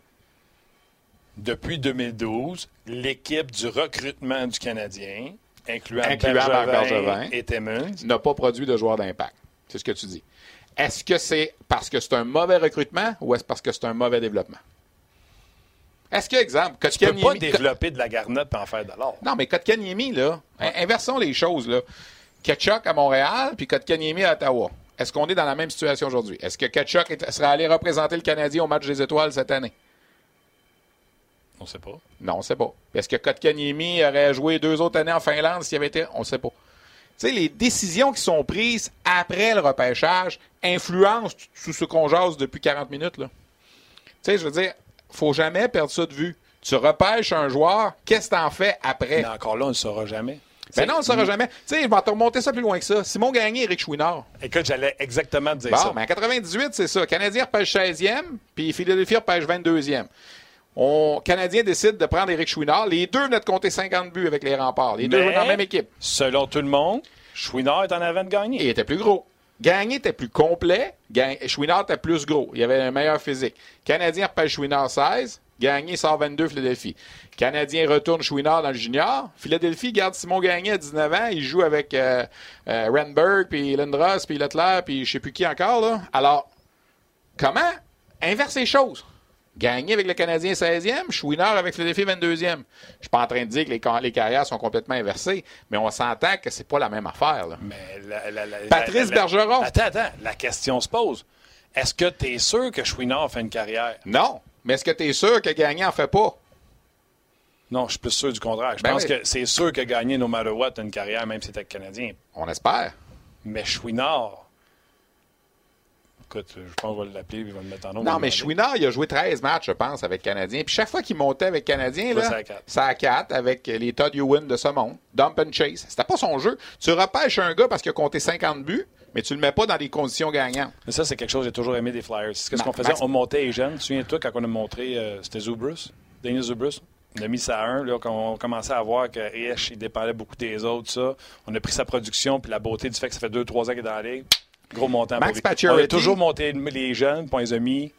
depuis 2012, l'équipe du recrutement du Canadien, incluant, Incluant Bergevin, Marc Bergevin. et Timmons, n'a pas produit de joueurs d'impact. C'est ce que tu dis. Est-ce que c'est parce que c'est un mauvais recrutement ou est-ce parce que c'est un mauvais développement? Est-ce que, exemple, tu peux pas développer de la garnotte et en faire de l'or. Non, mais Kotkaniemi, là, in- inversons les choses, là. Ketchuk à Montréal, puis Kotkaniemi à Ottawa. Est-ce qu'on est dans la même situation aujourd'hui? Est-ce que Ketchuk serait allé représenter le Canadien au match des étoiles cette année? On ne sait pas. Non, on ne sait pas. Est-ce que Kotkaniemi aurait joué deux autres années en Finlande s'il avait été... On ne sait pas. Sais, les décisions qui sont prises après le repêchage influencent tout ce qu'on jase depuis 40 minutes. Là. Tu sais, je veux dire, faut jamais perdre ça de vue. Tu repêches un joueur, qu'est-ce que tu en fais après? Mais encore là, on ne le saura jamais. Ben non, on ne saura jamais. Tu sais, je vais te remonter ça plus loin que ça. Simon Gagné, Eric Chouinard. Écoute, j'allais exactement te dire Bon, ça. mais en 98, c'est ça. Canadien repêche 16e, puis Philadelphie repêche 22e. On, Canadien décide de prendre Eric Chouinard. Les deux venaient de compter 50 buts avec les remparts. Les deux Mais, jouent dans la même équipe. Selon tout le monde, Chouinard est en avant de gagner. il était plus gros. Gagné était plus complet. Gagné, Chouinard était plus gros. Il avait un meilleur physique. Canadien repêche Chouinard 16. Gagné sort 22 Philadelphie. Canadien retourne Chouinard dans le junior. Philadelphie garde Simon Gagné à 19 ans. Il joue avec euh, euh, Renberg, puis Lindros, puis Lettler, puis je sais plus qui encore. Là. Alors, comment inverse les choses? Gagné avec le Canadien 16e, Chouinard avec Philadelphie 22e. Je suis pas en train de dire que les, ca- les carrières sont complètement inversées, mais on s'entend que c'est pas la même affaire. Là. Mais la- la- la- Patrice Bergeron. Attends, attends. La question se pose. Est-ce que tu es sûr que Chouinard fait une carrière? Non. Mais est-ce que tu es sûr que Gagné en fait pas? Non, je suis plus sûr du contraire. Je Ben pense oui. que c'est sûr que gagner no matter what a une carrière, même si c'était Canadien. On espère. Mais Chouinard, écoute, je pense qu'on va l'appeler et il va le mettre en nom. Non, mais Chouinard, il a joué 13 matchs, je pense, avec Canadien. Puis chaque fois qu'il montait avec Canadien, là, c'est à 4 avec les Todd Ewan de ce monde. Dump and chase. C'était pas son jeu. Tu repêches un gars parce qu'il a compté 50 buts, mais tu le mets pas dans des conditions gagnantes. Mais ça, c'est quelque chose que j'ai toujours aimé des Flyers. C'est ce qu'on faisait. On montait les jeunes. Tu te souviens-toi quand on a montré, euh, c'était Zubrus, Denis Zubrus? On a mis ça à un, là, quand on commençait à voir que Rich, il dépendait beaucoup des autres, ça. On a pris sa production, puis la beauté du fait que ça fait 2-3 ans qu'il est dans la ligue. Gros montant. Max On a toujours monté les jeunes, on les a mis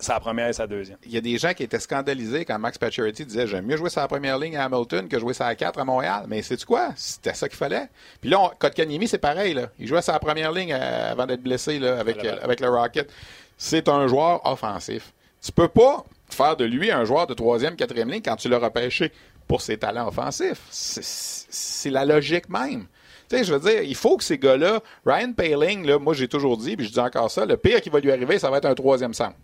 sa première et sa deuxième. Il y a des gens qui étaient scandalisés quand Max Pacioretty disait J'aime mieux jouer sa première ligne à Hamilton que jouer sa 4 à Montréal. Mais c'est quoi? C'était ça qu'il fallait. Puis là, Kotkaniemi, c'est pareil. Là. Il jouait sa première ligne euh, avant d'être blessé là, avec, euh, avec le Rocket. C'est un joueur offensif. Tu peux pas faire de lui un joueur de troisième, quatrième ligne quand tu l'as repêché pour ses talents offensifs. C'est la logique même. Tu sais, je veux dire, il faut que ces gars-là, Ryan Paling, là, moi j'ai toujours dit, puis je dis encore ça, le pire qui va lui arriver, ça va être un troisième centre.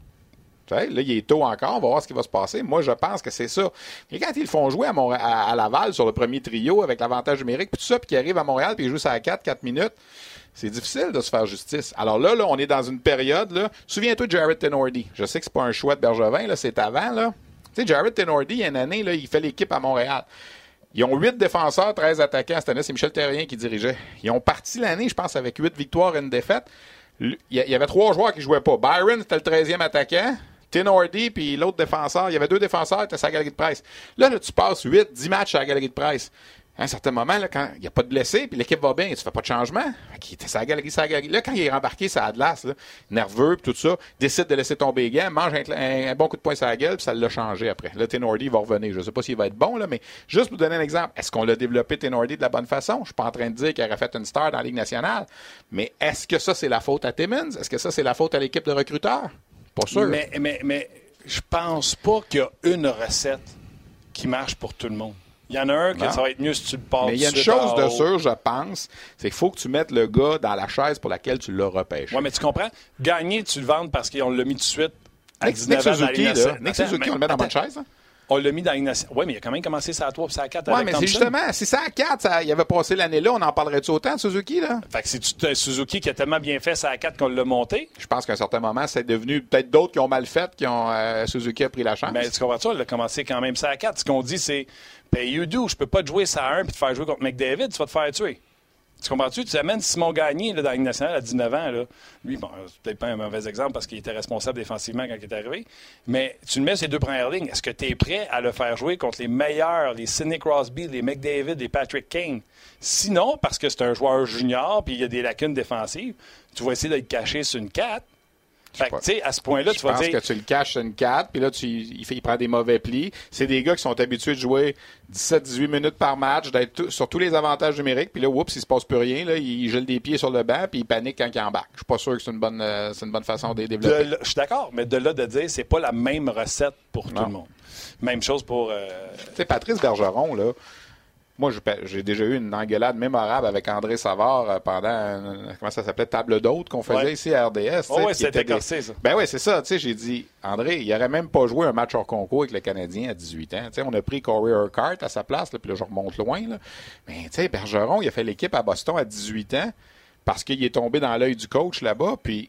là, il est tôt encore, on va voir ce qui va se passer. Moi, je pense que c'est ça. Et quand ils font jouer à, Laval sur le premier trio avec l'avantage numérique, puis tout ça, puis qu'ils arrivent à Montréal, puis ils jouent ça à 4, 4 minutes, c'est difficile de se faire justice. Alors là, là, on est dans une période, là. Souviens-toi de Jared Tenordi. Je sais que c'est pas un choix de Bergevin, là, c'est avant, là. Tu sais, Jared Tenordi, il y a une année, il fait l'équipe à Montréal. Ils ont huit défenseurs, 13 attaquants. Cette année, c'est Michel Terrien qui dirigeait. Ils ont parti l'année, je pense, avec huit victoires et une défaite. Il y avait trois joueurs qui jouaient pas. Byron, c'était le 13e attaquant. Tenordi, puis l'autre défenseur. Il y avait deux défenseurs, c'était sa galerie de presse. Là, là, tu passes 8, 10 matchs à la galerie de presse à un certain moment, là, quand il n'y a pas de blessés, puis l'équipe va bien, tu fais pas de changement. Là, quand il est rembarqué sa Atlas, là, nerveux, puis tout ça, décide de laisser tomber les mange un, bon coup de poing sur la gueule, puis ça l'a changé après. Là, Tenordi va revenir. Je sais pas s'il va être bon, là, mais juste pour donner un exemple, est-ce qu'on l'a développé Tenordi de la bonne façon? Je suis pas en train de dire qu'il aurait fait une star dans la Ligue nationale, mais est-ce que ça, c'est la faute à Timmons? Est-ce que ça, c'est la faute à l'équipe de recruteurs? Pas sûr. Mais, mais, mais je pense pas qu'il y a une recette qui marche pour tout le monde. Il y en a un que ça va être mieux si tu le passes. Mais il y a une chose de sûr, je pense, c'est qu'il faut que tu mettes le gars dans la chaise pour laquelle tu l'as repêché. Oui, mais tu comprends? Gagner, tu le vends parce qu'on l'a mis tout de suite à Nick, 19 Nick Suzuki, là. Nick Suzuki, on le met dans ma chaise. Hein? On l'a mis dans une. Oui, mais il a quand même commencé ça à 3 puis ça à 4 Oui, mais c'est justement, si ça à 4, il avait passé l'année-là, on en parlerait-tu autant de Suzuki, là? Fait que c'est Suzuki qui a tellement bien fait ça à 4 qu'on l'a monté. Je pense qu'à un certain moment, c'est devenu peut-être d'autres qui ont mal fait, qui ont. Euh, Suzuki a pris la chance. Mais tu comprends ça? Il a commencé quand même ça à 4. Ce qu'on dit, c'est. Ben, you do, je peux pas te jouer ça à 1 puis te faire jouer contre McDavid, tu vas te faire tuer. Tu comprends-tu? Tu amènes Simon Gagné dans la Ligue nationale à 19 ans. Là. Lui, bon, c'est peut-être pas un mauvais exemple parce qu'il était responsable défensivement quand il est arrivé. Mais tu le mets ces deux premières lignes. Est-ce que tu es prêt à le faire jouer contre les meilleurs, les Sidney Crosby, les McDavid, les Patrick Kane? Sinon, parce que c'est un joueur junior puis il y a des lacunes défensives, tu vas essayer d'être caché sur une 4 fait tu sais, à ce point-là, tu vas dire. Je pense que tu le caches une 4, puis là, tu, il, fait, il prend des mauvais plis. C'est des gars qui sont habitués de jouer 17-18 minutes par match, d'être sur tous les avantages numériques, puis là, oups, il se passe plus rien. Là, il gèle des pieds sur le banc, puis il panique quand il embarque. Je suis pas sûr que c'est une bonne, euh, c'est une bonne façon de les développer. je suis d'accord, mais de là de dire, c'est pas la même recette pour tout le monde. Même chose pour. Euh... Tu sais, Patrice Bergeron, là. Moi, j'ai déjà eu une engueulade mémorable avec André Savard euh, pendant, une, comment ça s'appelait, table d'hôte qu'on faisait ici à RDS. Oh oui, c'était corsé, ça. Ben oui, c'est ça. Tu sais, j'ai dit, André, il n'aurait même pas joué un match hors concours avec le Canadien à 18 ans. Tu sais, on a pris Corey Urquhart à sa place, puis là, je remonte loin. Là. Mais tu sais, Bergeron, il a fait l'équipe à Boston à 18 ans parce qu'il est tombé dans l'œil du coach là-bas, puis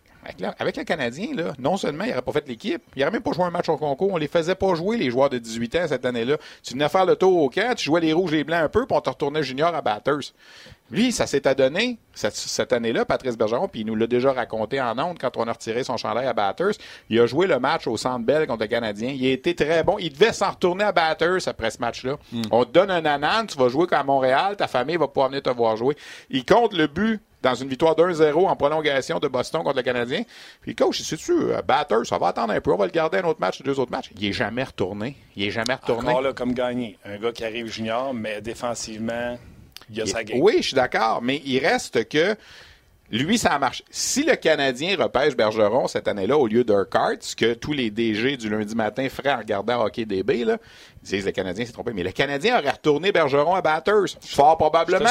avec, le Canadien, là, non seulement il n'aurait pas fait l'équipe, il n'aurait même pas joué un match au concours. On les faisait pas jouer, les joueurs de 18 ans, cette année-là. Tu venais faire le tour au camp, tu jouais les rouges et les blancs un peu, puis on te retournait junior à Batters. Lui, ça s'est adonné cette, année-là, Patrice Bergeron, puis il nous l'a déjà raconté en ondes quand on a retiré son chandail à Batters. Il a joué le match au Centre Bell contre le Canadien. Il a été très bon. Il devait s'en retourner à Batters après ce match-là. Hmm. On te donne un anan, tu vas jouer à Montréal, ta famille va pouvoir venir te voir jouer. Il compte le but dans une victoire 1-0 en prolongation de Boston contre le Canadien. Puis coach, c'est tu euh, batteur, ça va attendre un peu, on va le garder un autre match, deux autres matchs. Il est jamais retourné. Il est jamais retourné. Encore là, comme gagné. Un gars qui arrive junior, mais défensivement, il a sa game. Oui, je suis d'accord, mais il reste que lui, ça marche. Si le Canadien repêche Bergeron cette année-là au lieu d'Urquhart, ce que tous les DG du lundi matin feraient en regardant Hockey DB, là, disent le Canadien s'est trompé. Mais le Canadien aurait retourné Bergeron à Batters. Fort probablement.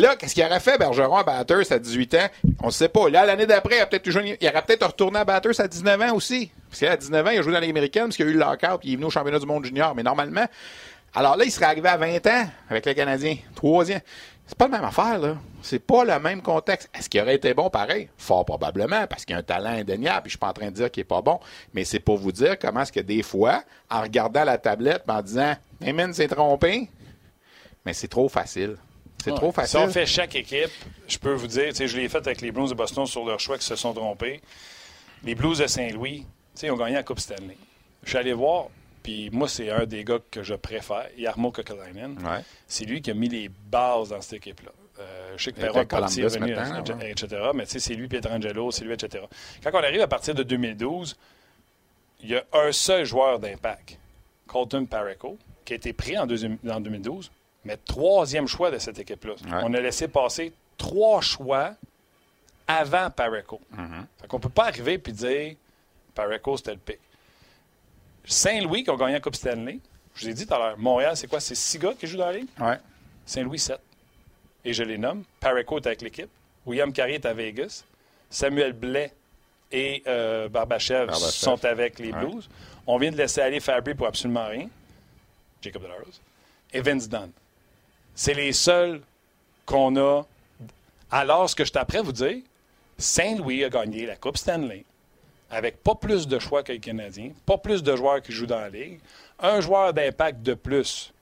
là, qu'est-ce qu'il aurait fait Bergeron à Batters à 18 ans? On ne sait pas. Là, l'année d'après, il, aurait peut-être il aurait peut-être retourné à Batters à 19 ans aussi. Parce qu'à 19 ans, il a joué dans les Américaines parce qu'il a eu le lockout et il est venu au championnat du monde junior. Mais normalement, alors là, il serait arrivé à 20 ans avec le Canadien. Troisième. C'est pas la même affaire, là. C'est pas le même contexte. Est-ce qu'il aurait été bon pareil? Fort probablement, parce qu'il a un talent indéniable, puis je suis pas en train de dire qu'il est pas bon. Mais c'est pour vous dire comment est-ce que des fois, en regardant la tablette, en disant, Heyman s'est trompé, mais c'est trop facile. C'est trop facile. Si on fait chaque équipe, je peux vous dire, je l'ai fait avec les Blues de Boston sur leur choix qui se sont trompés. Les Blues de Saint-Louis, ils ont gagné la Coupe Stanley. Je suis allé voir, puis moi, c'est un des gars que je préfère, Yarmo Kokalainen. Ouais. C'est lui qui a mis les bases dans cette équipe-là. Euh, je sais que Il est est revenu, ouais. etc. Mais tu sais, c'est lui Pietrangelo, c'est lui, etc. Quand on arrive à partir de 2012, il y a un seul joueur d'impact, Colton Pareko, qui a été pris en, deuxième- en 2012, mais troisième choix de cette équipe-là. Ouais. On a laissé passer trois choix avant Pareko. Fait qu'on peut pas arriver et dire Pareko, c'était le pic. Saint-Louis qui ont gagné la Coupe Stanley. Je vous ai dit tout à l'heure, Montréal, c'est quoi? C'est six gars qui jouent dans la ligue? Ouais. Saint-Louis, 7. Et je les nomme. Pareko est avec l'équipe. William Carrier est à Vegas. Samuel Blais et euh, Barbachev, Barbachev. sont avec les Ouais. Blues. On vient de laisser aller Fabry pour absolument rien. Jacob Delarose. Et Vince Dunn. C'est les seuls qu'on a. Alors, ce que je t'apprends à vous dire, Saint-Louis a gagné la Coupe Stanley avec pas plus de choix que les Canadiens, pas plus de joueurs qui jouent dans la Ligue, un joueur d'impact de plus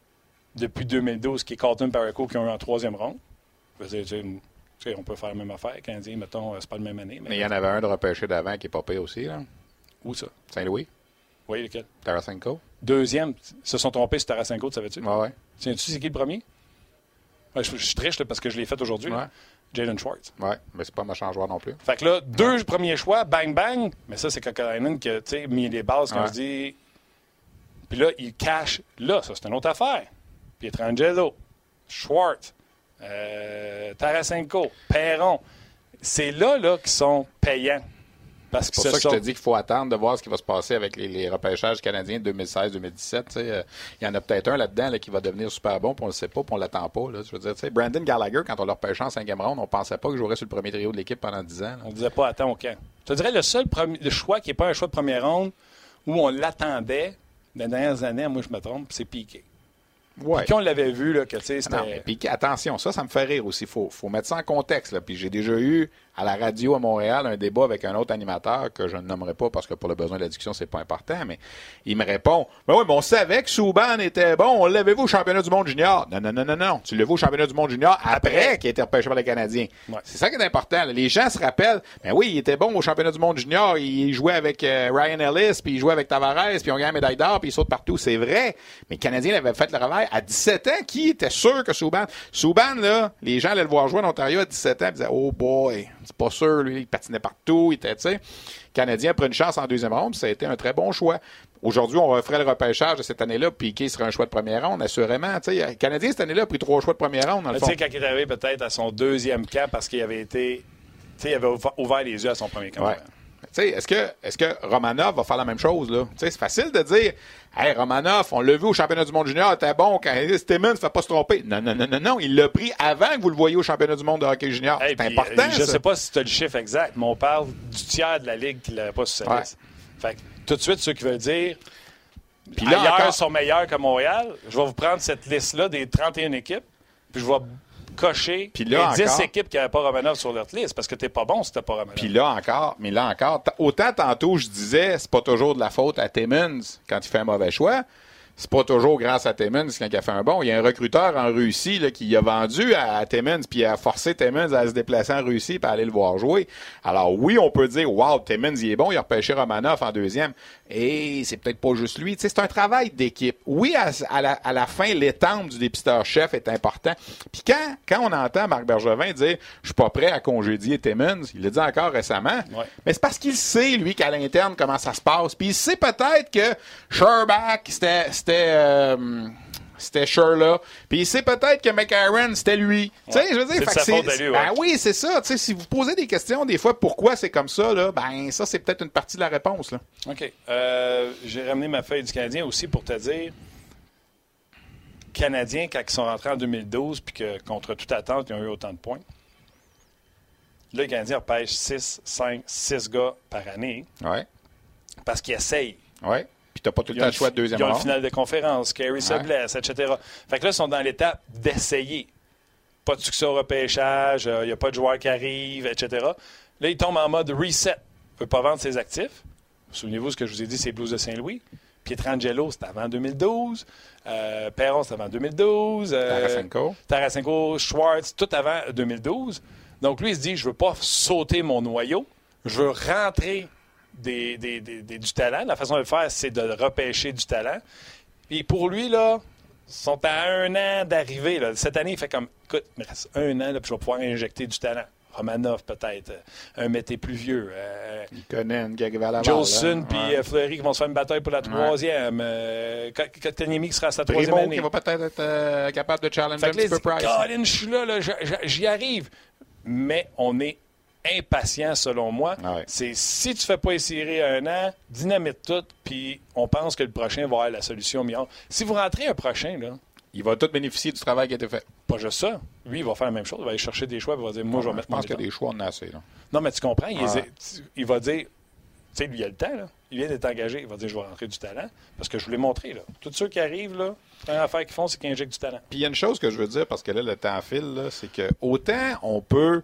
depuis 2012 qui est Colton Pareko qui ont eu en troisième ronde. On peut faire la même affaire. Canadien, mettons, euh, c'est pas la même année. Mais, il y en avait un de repêché d'avant qui est pas payé aussi, là. Où ça? Saint-Louis, Oui, lequel? Tarasenko. Deuxième, ils se sont trompés sur Tarasenko, tu savais-tu? Ouais, ouais. Tiens-tu, c'est qui le premier? Je, je suis triche là, parce que je l'ai fait aujourd'hui. Ouais. Jalen Schwartz. Ouais, mais c'est pas un méchant joueur non plus. Fait que là, deux premiers choix, bang bang. Mais ça, c'est Kokalainen qui a mis les bases, comme Ouais. je dis. Puis là, il cache. Là, ça, c'est une autre affaire. Pietrangelo, Schwartz, euh, Tarasenko, Perron. C'est là, là, qu'ils sont payants. Parce C'est pour ça que je te dis qu'il faut attendre de voir ce qui va se passer avec les, les repêchages canadiens de 2016-2017. tu sais. Euh, Il y en a peut-être un là-dedans là, qui va devenir super bon, puis on le sait pas, puis on l'attend pas. Là. Je veux dire, Brandon Gallagher, quand on l'a repêché en cinquième ronde, on pensait pas qu'il jouerait sur le premier trio de l'équipe pendant 10 ans. là. On ne disait pas attends au camp. Je te dirais le seul premier- le choix qui n'est pas un choix de première ronde où on l'attendait dans les dernières années, moi je me trompe, c'est Piqué. Ouais. Piqué, on l'avait vu, là, que tu sais, c'était. Non, mais puis attention, ça, ça me fait rire aussi. Il faut, faut mettre ça en contexte. Là. Puis j'ai déjà eu à la radio à Montréal un débat avec un autre animateur que je ne nommerai pas parce que pour le besoin de la discussion, c'est pas important, mais il me répond Ben oui, mais on savait que Souban était bon, on l'avait vu au championnat du monde junior. Non, non, non, non, non. Tu l'as vu au championnat du monde junior après, qu'il a été repêché par les Canadiens. Ouais. C'est ça qui est important. là. Les gens se rappellent, ben oui, il était bon au championnat du monde junior, il jouait avec euh, Ryan Ellis, puis il jouait avec Tavares, puis ils ont gagné la médaille d'or, puis il saute partout. C'est vrai. Mais le Canadien avait fait le travail à 17 ans. Qui était sûr que Souban... Souban, là, les gens allaient le voir jouer en Ontario à 17 ans, ils disaient, oh boy, c'est pas sûr, lui, il patinait partout, il était, tu sais. Le Canadien a pris une chance en deuxième ronde, puis ça a été un très bon choix. Aujourd'hui, on referait le repêchage de cette année-là, puis Piqué serait un choix de première ronde, assurément. Tu sais, le Canadien, cette année-là, a pris trois choix de première ronde, dans le Tu fond. sais, quand il est arrivé peut-être à son deuxième camp parce qu'il avait été. Tu sais, il avait ouv- ouvert les yeux à son premier camp. Ouais. Est-ce que, est-ce que Romanov va faire la même chose, là? C'est facile de dire, hey, Romanov, on l'a vu au championnat du monde junior, il était bon quand Timmons ne fait pas se tromper. Non, non, non, non, non, il l'a pris avant que vous le voyez au championnat du monde de hockey junior. Hey, c'est important, euh, Je ça. sais pas si tu as le chiffre exact, mais on parle du tiers de la ligue qui l'avait pas sur sa Ouais. liste. Fait que, tout de suite, ceux qui veulent dire Puis là, ailleurs encore- sont meilleurs que Montréal, je vais vous prendre cette liste-là des 31 équipes, puis je vais cocher Puis là, les 10 encore- équipes qui n'avaient pas Romanov sur leur liste parce que t'es pas bon si t'as pas Romanov. Puis là encore, mais là encore, autant tantôt je disais, c'est pas toujours de la faute à Timmons quand il fait un mauvais choix. C'est pas toujours grâce à Timmons quand il a fait un bon. Il y a un recruteur en Russie là, qui a vendu à, à Timmons puis a forcé Timmons à se déplacer en Russie pour aller le voir jouer. Alors oui, on peut dire Wow, Timmons il est bon, il a repêché Romanov en deuxième. Et c'est peut-être pas juste lui. Tu sais, c'est un travail d'équipe. Oui, à, à la, à la fin, l'étampe du dépisteur-chef est important. Puis quand, quand on entend Marc Bergevin dire Je suis pas prêt à congédier Timmons, il l'a dit encore récemment. Ouais. Mais c'est parce qu'il sait, lui, qu'à l'interne, comment ça se passe. Puis il sait peut-être que Sherbach, c'était. C'était. euh, c'était Sherla. Puis il sait peut-être que McAaron, c'était lui. Tu sais, je veux dire, fait que lui, ouais. ben oui, c'est ça. Tu sais, si vous posez des questions, des fois, pourquoi c'est comme ça, là, ben ça, c'est peut-être une partie de la réponse, là. OK. Euh, J'ai ramené ma feuille du Canadien aussi pour te dire Canadiens, quand ils sont rentrés en 2012 puis que contre toute attente, ils ont eu autant de points. Là, les Canadiens repêchent 6, 5, 6 gars par année Ouais. parce qu'ils essayent. Ouais. Puis t'as pas tout le Ils temps le choix de deuxième Ils ont ronde. finale de conférence, Carey se Ouais. blesse, etc. Fait que là, ils sont dans l'étape d'essayer. pas de succès au repêchage, il n'y a pas de joueurs qui arrivent, etc. Là, il tombe en mode reset. Il ne veut pas vendre ses actifs. Souvenez-vous ce que je vous ai dit, c'est Blues de Saint-Louis. Pietrangelo, c'était avant 2012. Euh, Perron, c'était avant 2012. Euh, Tarasenko. Tarasenko, Schwartz, tout avant 2012. Donc, lui, il se dit, je ne veux pas sauter mon noyau. Je veux rentrer des, du talent. La façon de le faire, c'est de repêcher du talent. Et pour lui, là, ils sont à un an d'arriver. Cette année, il fait comme, écoute, il me reste un an, là, puis je vais pouvoir injecter du talent. Romanov, peut-être. Un mété plus vieux. Euh, la Jolson puis euh, Fleury qui vont se faire une bataille pour la troisième. Euh, qui sera à sa troisième année. qui va peut-être être, euh, capable de challenger un petit peu Price. Colin, je suis là, là j'y arrive. Mais on est impatient, selon moi. Ah c'est si tu fais pas essayer un an, dynamite tout, puis on pense que le prochain va avoir la solution meilleure. Si vous rentrez un prochain, là, il va tout bénéficier du travail qui a été fait. Pas juste ça. Lui, il va faire la même chose. Il va aller chercher des choix. Il va dire Moi, je vais mettre Je pense qu'il y a des choix, on a assez. Non, mais tu comprends. Il, va dire Tu sais, lui, il a le temps. Là. Il vient d'être engagé. Il va dire Je vais rentrer du talent. Parce que je vous l'ai montré. Là. Tous ceux qui arrivent, là, la première affaire qu'ils font, c'est qu'ils injectent du talent. Puis il y a une chose que je veux dire, parce que là, le temps file, c'est que autant on peut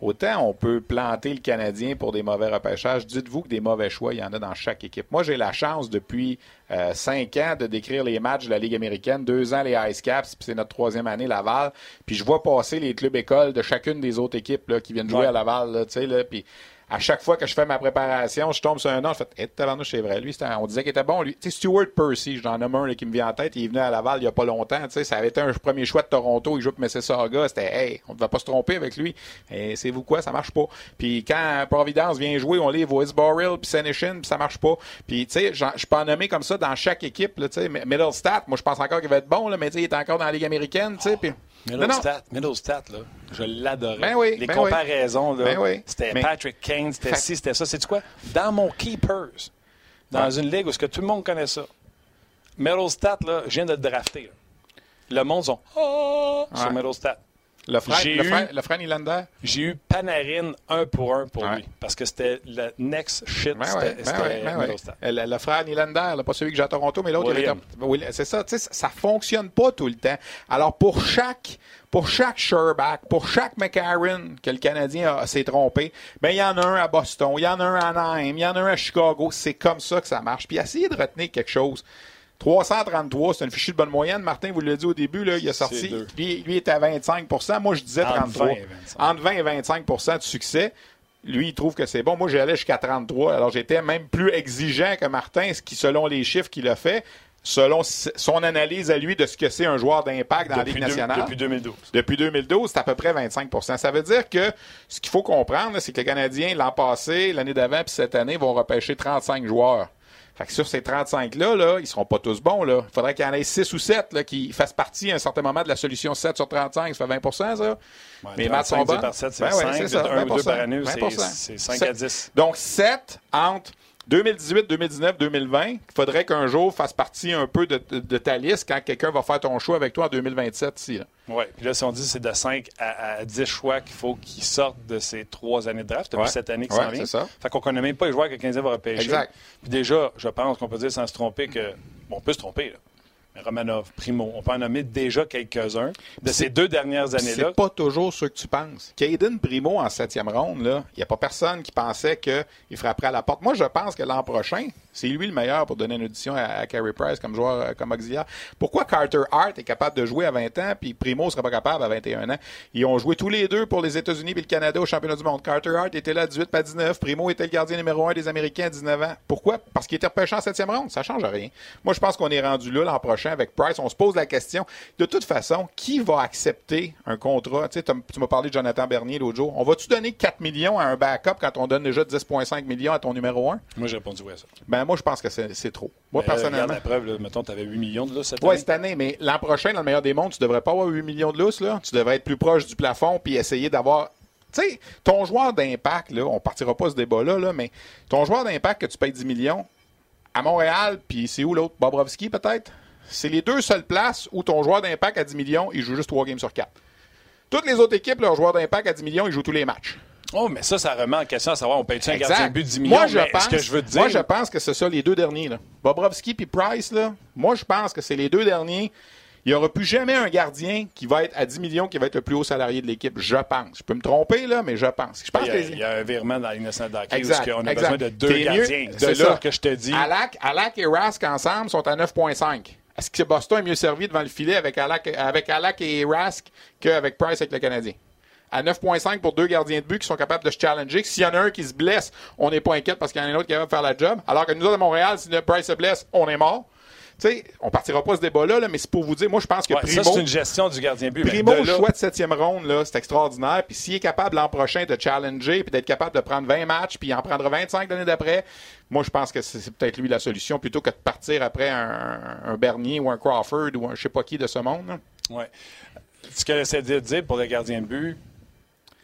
Autant on peut planter le Canadien pour des mauvais repêchages, dites-vous que des mauvais choix, il y en a dans chaque équipe. Moi, j'ai la chance depuis euh, cinq ans de décrire les matchs de la Ligue américaine, deux ans les Ice Caps, puis c'est notre troisième année Laval. Puis je vois passer les clubs écoles de chacune des autres équipes là, qui viennent jouer à Laval, tu sais là, puis à chaque fois que je fais ma préparation, je tombe sur un nom, je fais Eh, c'est vrai. Lui, on disait qu'il était bon. Lui, tu sais, Stuart Percy, j'en nomme un qui me vient en tête. Il est venu à Laval il n'y a pas longtemps. Tu sais, ça avait été un premier choix de Toronto. Il joue pour Mississauga. C'était Hey, on ne va pas se tromper avec lui. Et c'est vous quoi, ça marche pas. Puis quand Providence vient jouer, on livre Borrell puis Senishin, puis ça marche pas. Puis tu sais, je peux en nommer comme ça dans chaque équipe. tu sais, Middlestat, moi je pense encore qu'il va être bon, là, mais tu sais, il est encore dans la Ligue américaine. Tu sais, puis Middlestat, là, je l'adorais. Ben oui, Les ben comparaisons, là, ben c'était Patrick Kane, c'était ci, c'était ça. C'est quoi? Dans mon Keepers, dans une ligue où ce que tout le monde connaît ça, Middlestat, là, je viens de le drafter. Le monde sont oh, sur Middlestat. Le frère, le, frère, Nylander? J'ai eu Panarin un pour un pour lui. Parce que c'était le next shit. Ben c'était ben ben le, frère Nylander, pas celui que j'ai à Toronto, mais l'autre, c'est ça. Ça fonctionne pas tout le temps. Alors, pour chaque pour chaque Sherback, pour chaque McCarron que le Canadien s'est trompé, ben il y en a un à Boston, il y en a un à Anaheim, il y en a un à Chicago. C'est comme ça que ça marche. Puis essayez de retenir quelque chose. 333, c'est une fichue de bonne moyenne. Martin vous l'a dit au début, là, il a sorti. Lui, lui est à 25% Moi, je disais 33. Entre 20 et 25% de succès. Lui, il trouve que c'est bon. Moi, j'allais jusqu'à 33. Alors, j'étais même plus exigeant que Martin, ce qui, selon les chiffres qu'il a fait, selon son analyse à lui de ce que c'est un joueur d'impact dans la Ligue nationale. depuis 2012. Depuis 2012, c'est à peu près 25% Ça veut dire que ce qu'il faut comprendre, c'est que les Canadiens, l'an passé, l'année d'avant, puis cette année, vont repêcher 35 joueurs. Fait que sur ces 35-là, là, ils seront pas tous bons. Là. Il faudrait qu'il y en ait 6 ou 7 là, qui fassent partie à un certain moment de la solution 7 sur 35. Ça fait 20 ça? Ouais, Mais maths sont par 7, c'est ben 5. Ouais, ça, 1 ou 2 par année, c'est 5 à 10. Donc 7 entre 2018, 2019, 2020, il faudrait qu'un jour fasse partie un peu de, ta liste quand quelqu'un va faire ton choix avec toi en 2027 ici. Oui, puis là, si on dit c'est de 5 à, 10 choix qu'il faut qu'ils sortent de ces trois années de draft, depuis cette année qui s'en vient. Ça. Fait qu'on connaît même pas les joueurs que le 15 va repêcher. Exact. Puis déjà, je pense qu'on peut dire sans se tromper que. Bon, on peut se tromper, là. Romanov, Primo, on peut en nommer déjà quelques-uns de ces deux dernières années-là. C'est pas toujours ce que tu penses. Caden Primo en septième ronde, il n'y a pas personne qui pensait qu'il frapperait à la porte. Moi, je pense que l'an prochain, c'est lui le meilleur pour donner une audition à, Carey Price comme joueur, euh, comme auxiliaire. Pourquoi Carter Hart est capable de jouer à 20 ans puis Primo ne serait pas capable à 21 ans? Ils ont joué tous les deux pour les États-Unis et le Canada au championnat du monde. Carter Hart était là à 18 à 19. Primo était le gardien numéro 1 des Américains à 19 ans. Pourquoi? Parce qu'il était repêché en septième ronde. Ça change rien. Moi, je pense qu'on est rendu là l'an prochain avec Price. On se pose la question. De toute façon, qui va accepter un contrat? Tu, sais, tu m'as parlé de Jonathan Bernier l'autre jour. On va-tu donner 4 millions à un backup quand on donne déjà 10,5 millions à ton numéro 1? Moi, j'ai répondu oui à ça. Ben, moi, je pense que c'est trop. Moi, personnellement. Regarde la preuve, mettons, tu avais 8 millions de lousse cette année. Oui, cette année, mais l'an prochain, dans le meilleur des mondes, tu devrais pas avoir 8 millions de lousse, là. Tu devrais être plus proche du plafond puis essayer d'avoir. Tu sais, ton joueur d'impact, là, on partira pas ce débat-là, là, mais ton joueur d'impact que tu payes 10 millions, à Montréal, puis c'est où l'autre? Bobrovski, peut-être? C'est les deux seules places où ton joueur d'impact à 10 millions, il joue juste 3 games sur 4. Toutes les autres équipes, leur joueur d'impact à 10 millions, ils jouent tous les matchs. Oh, mais ça, ça remet en question à savoir, on paye-tu un gardien de but de 10 millions? Moi, je pense, que je veux dire... Moi, je pense que c'est ça les deux derniers. Là. Bobrovski puis Price, là, moi, je pense que c'est les deux derniers. Il n'y aura plus jamais un gardien qui va être à 10 millions, qui va être le plus haut salarié de l'équipe. Je pense. Je peux me tromper, là, mais je pense. Je pense il, y a, que... il y a un virement dans la Ligue nationale d'hockey Exact, où on a exact. besoin de deux gardiens. c'est C'est là ça. que je te dis. Alak, Alak et Rask ensemble sont à 9,5. Est-ce que Boston est mieux servi devant le filet avec Alak, avec et Rask qu'avec Price avec le Canadien? À 9,5 pour deux gardiens de but qui sont capables de se challenger. S'il y en a un qui se blesse, on n'est pas inquiète parce qu'il y en a un autre qui de faire la job. Alors que nous autres à Montréal, si Price se blesse, on est mort. Tu sais, on partira pas ce débat-là, là, mais c'est pour vous dire, moi, je pense que Ouais, Primo, ça, c'est une gestion du gardien de but. Primo, de là- choix de septième ronde, là, c'est extraordinaire. Puis s'il est capable l'an prochain de challenger, puis d'être capable de prendre 20 matchs, puis en prendra 25 l'année d'après, moi, je pense que c'est c'est peut-être lui la solution, plutôt que de partir après un, un Bernier ou un Crawford ou un je sais pas qui de ce monde. là. Ouais. Ce que j'essaie de dire pour le gardien de but,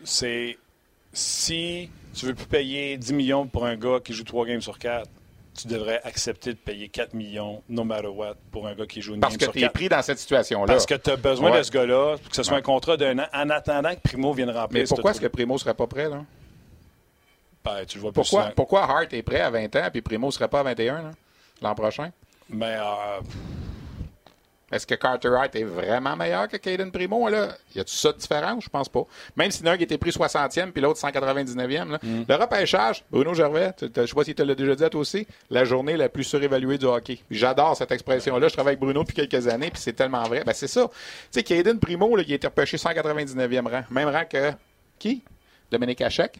c'est si tu veux plus payer 10 millions pour un gars qui joue 3 games sur 4, tu devrais accepter de payer 4 millions, no matter what, pour un gars qui joue une Parce que tu es 4. pris dans cette situation-là. Parce que tu as besoin Ouais. de ce gars-là, que ce soit Ouais. un contrat d'un an, en attendant que Primo vienne remplir Mais pourquoi est-ce que. Primo serait pas prêt, là? Ben, tu le vois Pourquoi, pourquoi Hart est prêt à 20 ans, puis Primo serait pas à 21, là, l'an prochain? Mais euh, Est-ce que Carter Hart est vraiment meilleur que Caden Primo? Là? Y a-tu ça de différent? Je pense pas. Même si l'un qui était pris 60e puis l'autre 199e. Là. Mm. Le repêchage, Bruno Gervais, je sais pas si tu l'as déjà dit toi aussi, la journée la plus surévaluée du hockey. J'adore cette expression-là. Je travaille avec Bruno depuis quelques années puis c'est tellement vrai. Ben, c'est ça. Tu sais, Caden Primo, là, il a été repêché 199e rang. Même rang que qui? Dominique Hachek.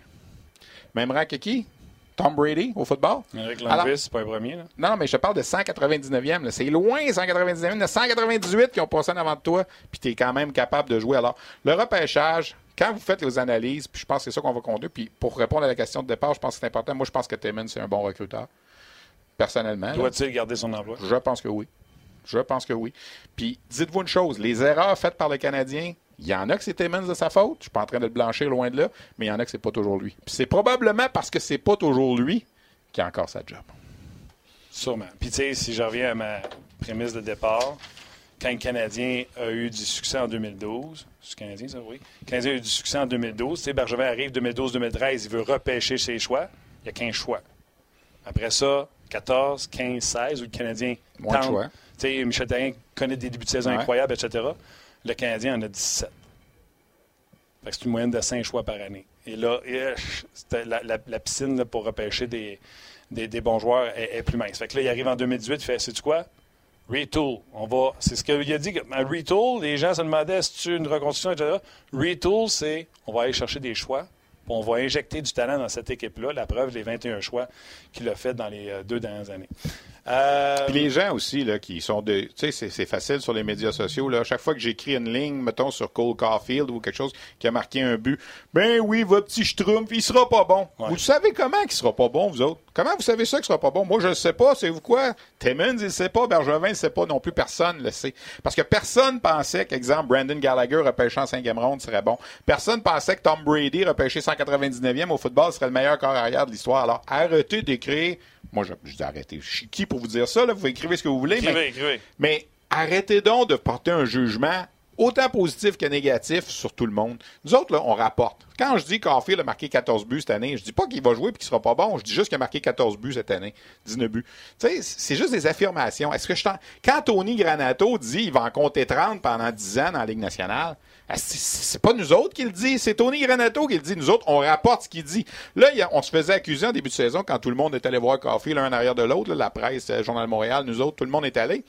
Même rang que qui? Tom Brady au football. Eric Lundqvist, c'est pas un premier. Là. non, mais je te parle de 199e. là. C'est loin, 199e. Il y en a 198 qui ont passé en avant de toi, puis tu es quand même capable de jouer. Alors, le repêchage, quand vous faites les analyses, puis je pense que c'est ça qu'on va conduire, puis pour répondre à la question de départ, je pense que c'est important. Moi, je pense que Timmons, c'est un bon recruteur. Personnellement. Doit-il garder son emploi? Je pense que oui. Je pense que oui. Puis, dites-vous une chose, les erreurs faites par le Canadien, il y en a que c'est Timmons de sa faute. Je suis pas en train de le blanchir loin de là, mais il y en a que c'est pas toujours lui. Puis c'est probablement parce que c'est pas toujours lui qui a encore sa job. Sûrement. Puis, tu sais, si je reviens à ma prémisse de départ, quand le Canadien a eu du succès en 2012, c'est le Canadien, ça, oui. Le Canadien a eu du succès en 2012. Tu sais, Bergevin arrive 2012-2013, il veut repêcher ses choix. Il y a 15 choix. Après ça, 14, 15, 16, où le Canadien Moins de choix. Tu sais, Michel Therrien connaît des débuts de saison Ouais. incroyables, etc. Le Canadien en a 17. Fait que c'est une moyenne de 5 choix par année. Et là, eh, la, piscine pour repêcher des, bons joueurs est, plus mince. Fait que là, il arrive en 2018, il fait sais-tu quoi? Retool. C'est ce qu'il a dit. Un retool, les gens se demandaient si tu une reconstruction, etc. Retool, c'est on va aller chercher des choix, puis on va injecter du talent dans cette équipe-là. La preuve, les 21 choix qu'il a fait dans les euh, deux dernières années. Euh, Puis les gens aussi, là, qui sont de. Tu sais, c'est- facile sur les médias sociaux. Là. Chaque fois que j'écris une ligne, mettons sur Cole Caulfield ou quelque chose qui a marqué un but, ben oui, votre petit Schtroumpf, il sera pas bon. Ouais. Vous savez comment qu'il sera pas bon, vous autres? Comment vous savez ça qu'il sera pas bon? Moi, je le sais pas. C'est vous quoi? Timmons, il sait pas. Bergevin, il sait pas non plus. Personne le sait. Parce que personne pensait qu'exemple, Brandon Gallagher repêché en cinquième ronde serait bon. Personne pensait que Tom Brady repêché 199e au football serait le meilleur corps arrière de l'histoire. Alors, arrêtez d'écrire. Moi, je, je dis arrêtez. Qui pour vous dire ça? Là? Vous écrivez ce que vous voulez. écrivez, mais- écrivez. mais arrêtez donc de porter un jugement autant positif que négatif sur tout le monde. Nous autres, là, on rapporte. Quand je dis qu'Arfield a marqué 14 buts cette année, je dis pas qu'il va jouer et qu'il sera pas bon. Je dis juste qu'il a marqué 14 buts cette année, 19 buts. Tu sais, c'est juste des affirmations. Est-ce que je t'en... Quand Tony Granato dit qu'il va en compter 30 pendant 10 ans dans la Ligue nationale, c'est- pas nous autres qui le dit, c'est Tony Granato qui le dit. Nous autres, on rapporte ce qu'il dit. Là, on se faisait accuser en début de saison quand tout le monde est allé voir Caulfield l'un arrière de l'autre, la presse, le Journal de Montréal, nous autres, tout le monde est allé.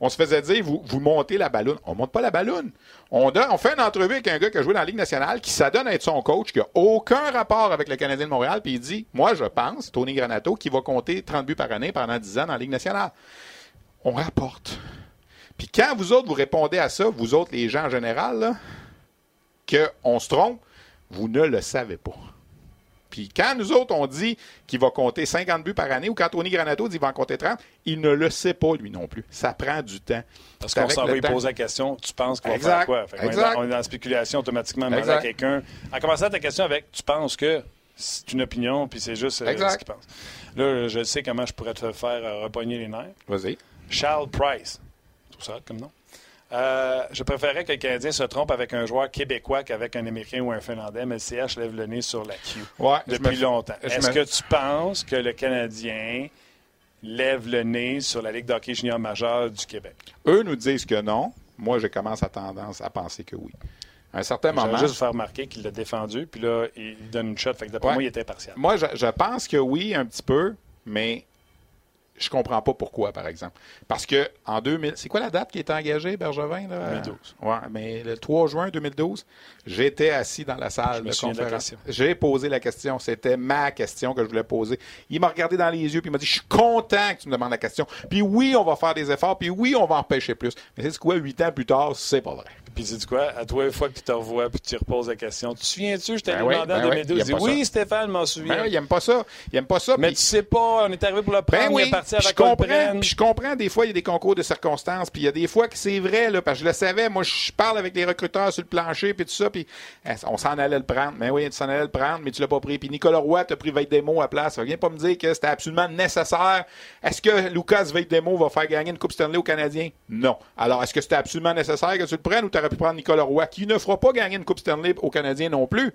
On se faisait dire, vous, montez la ballonne. On monte pas la ballonne. On, on fait une entrevue avec un gars qui a joué dans la Ligue nationale, qui s'adonne à être son coach, qui a aucun rapport avec le Canadien de Montréal, puis il dit, moi, je pense, Tony Granato, qui va compter 30 buts par année pendant 10 ans dans la Ligue nationale. On rapporte. Puis quand vous autres, vous répondez à ça, vous autres, les gens en général, qu'on se trompe, vous ne le savez pas. Puis quand nous autres, on dit qu'il va compter 50 buts par année, ou quand Tony Granato dit qu'il va en compter 30, il ne le sait pas, lui non plus. Ça prend du temps. Parce qu'on s'en va lui poser la question, tu penses qu'on va faire quoi? Fait qu'on est dans- on est dans la spéculation automatiquement demander à quelqu'un. En commençant ta question avec tu penses que c'est une opinion, puis c'est juste euh, ce qu'il pense. Là, je sais comment je pourrais te faire euh, repogner les nerfs. Vas-y. Charles Price. Trouve ça comme nom? Euh, je préférerais que le Canadien se trompe avec un joueur québécois qu'avavec un Américain ou un Finlandais, mais le CH lève le nez sur la Q Ouais, depuis longtemps. Est-ce que tu penses que le Canadien lève le nez sur la Ligue d'hockey junior majeure du Québec? Eux nous disent que non. Moi, je commence à tendance à penser que oui. À un certain moment. juste faire remarquer qu'il l'a défendu, puis là, il donne une shot. Fait que d'après moi, il était partiel. Moi, je, je pense que oui, un petit peu, mais je comprends pas pourquoi, par exemple. Parce que en 2000, c'est quoi la date qui est engagée, Bergevin? Là? 2012. Ouais, mais le 3 juin 2012, j'étais assis dans la salle de conférence. J'ai posé la question. C'était ma question que je voulais poser. Il m'a regardé dans les yeux puis il m'a dit, je suis content que tu me demandes la question. Puis oui, on va faire des efforts. Puis oui, on va empêcher plus. Mais c'est quoi, huit ans plus tard, c'est pas vrai. Puis tu dis quoi? À toi, une fois que tu te revois puis tu reposes la question, tu te souviens-tu, je t'ai ben demandé en 2012. Ben oui, oui Stéphane m'en souvient. Ben il aime pas ça. Il aime pas ça. Mais tu sais pas, on est arrivé pour le prendre, ben il est parti avec je comprends, Puis je comprends, des fois, il y a des concours de circonstances, puis il y a des fois que c'est vrai, là, parce que je le savais. Moi, je parle avec les recruteurs sur le plancher, puis tout ça, puis eh, on s'en allait le prendre. Mais oui, tu s'en allais le prendre, mais tu l'as pas pris. Puis Nicolas Roy t'a pris Veille-Demo à place. Viens pas me dire que c'était absolument nécessaire. Est-ce que Lucas Veille-Demo va faire gagner une Coupe Stanley aux Canadiens? Non. Alors, est-ce que c'était absolument nécessaire que tu le prennes ou aurais pu prendre Nicolas Roy? qui ne fera pas gagner une Coupe Stanley aux Canadiens non plus,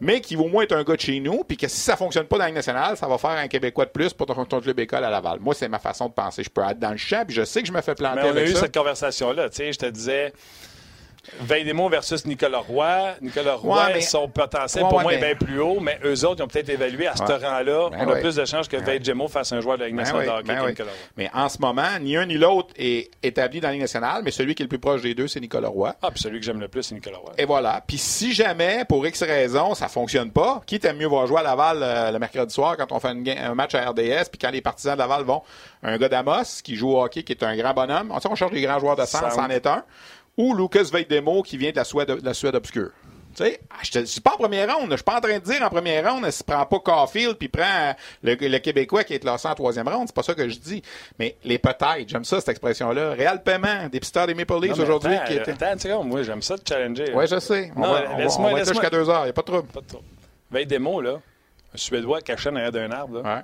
mais qui va au moins être un gars de chez nous, puis que si ça fonctionne pas dans la nationale, ça va faire un Québécois de plus pour ton, ton club école à Laval. Moi, c'est ma façon de penser. Je peux être dans le champ, puis je sais que je me fais planter mais on a eu cette conversation-là. Tu sais, je te disais, Veidemo versus Nicolas Roy. Nicolas Roy, son potentiel pour moi est bien plus haut, mais eux autres, ils ont peut-être évalué à ce rang-là. Ben on a plus de chances que ben fasse un joueur de la Ligue ben nationale de hockey que Nicolas Roy. Mais en ce moment, ni un ni l'autre est établi dans la Ligue nationale, mais celui qui est le plus proche des deux, c'est Nicolas Roy. Ah, puis celui que j'aime le plus, c'est Nicolas Roy. Et voilà. Puis si jamais, pour X raison, ça fonctionne pas, qui t'aime mieux voir jouer à Laval euh, le mercredi soir quand on fait un match à RDS, puis quand les partisans de Laval vont, un gars d'Amos qui joue au hockey, qui est un grand bonhomme. On, sait, on cherche des grands joueurs de centre, c'en est un ou Lucas Veidemo qui vient de la Suède, de la Suède obscure. Tu sais, ah, je suis pas en première ronde. Je suis pas en train de dire en première ronde, se prend pas Caulfield puis prend le, Québécois qui est classé en troisième ronde. C'est pas ça que je dis. Mais les peut-être, j'aime ça, cette expression-là. Réel paiement, des pisteurs des Maple Leafs aujourd'hui. qui était... Attends, moi, j'aime ça de challenger. Oui, je sais. On va, on va, jusqu'à deux heures. Il n'y a pas de trouble. Pas de trouble. Veidemo, là, un Suédois caché derrière d'un arbre, là. Ouais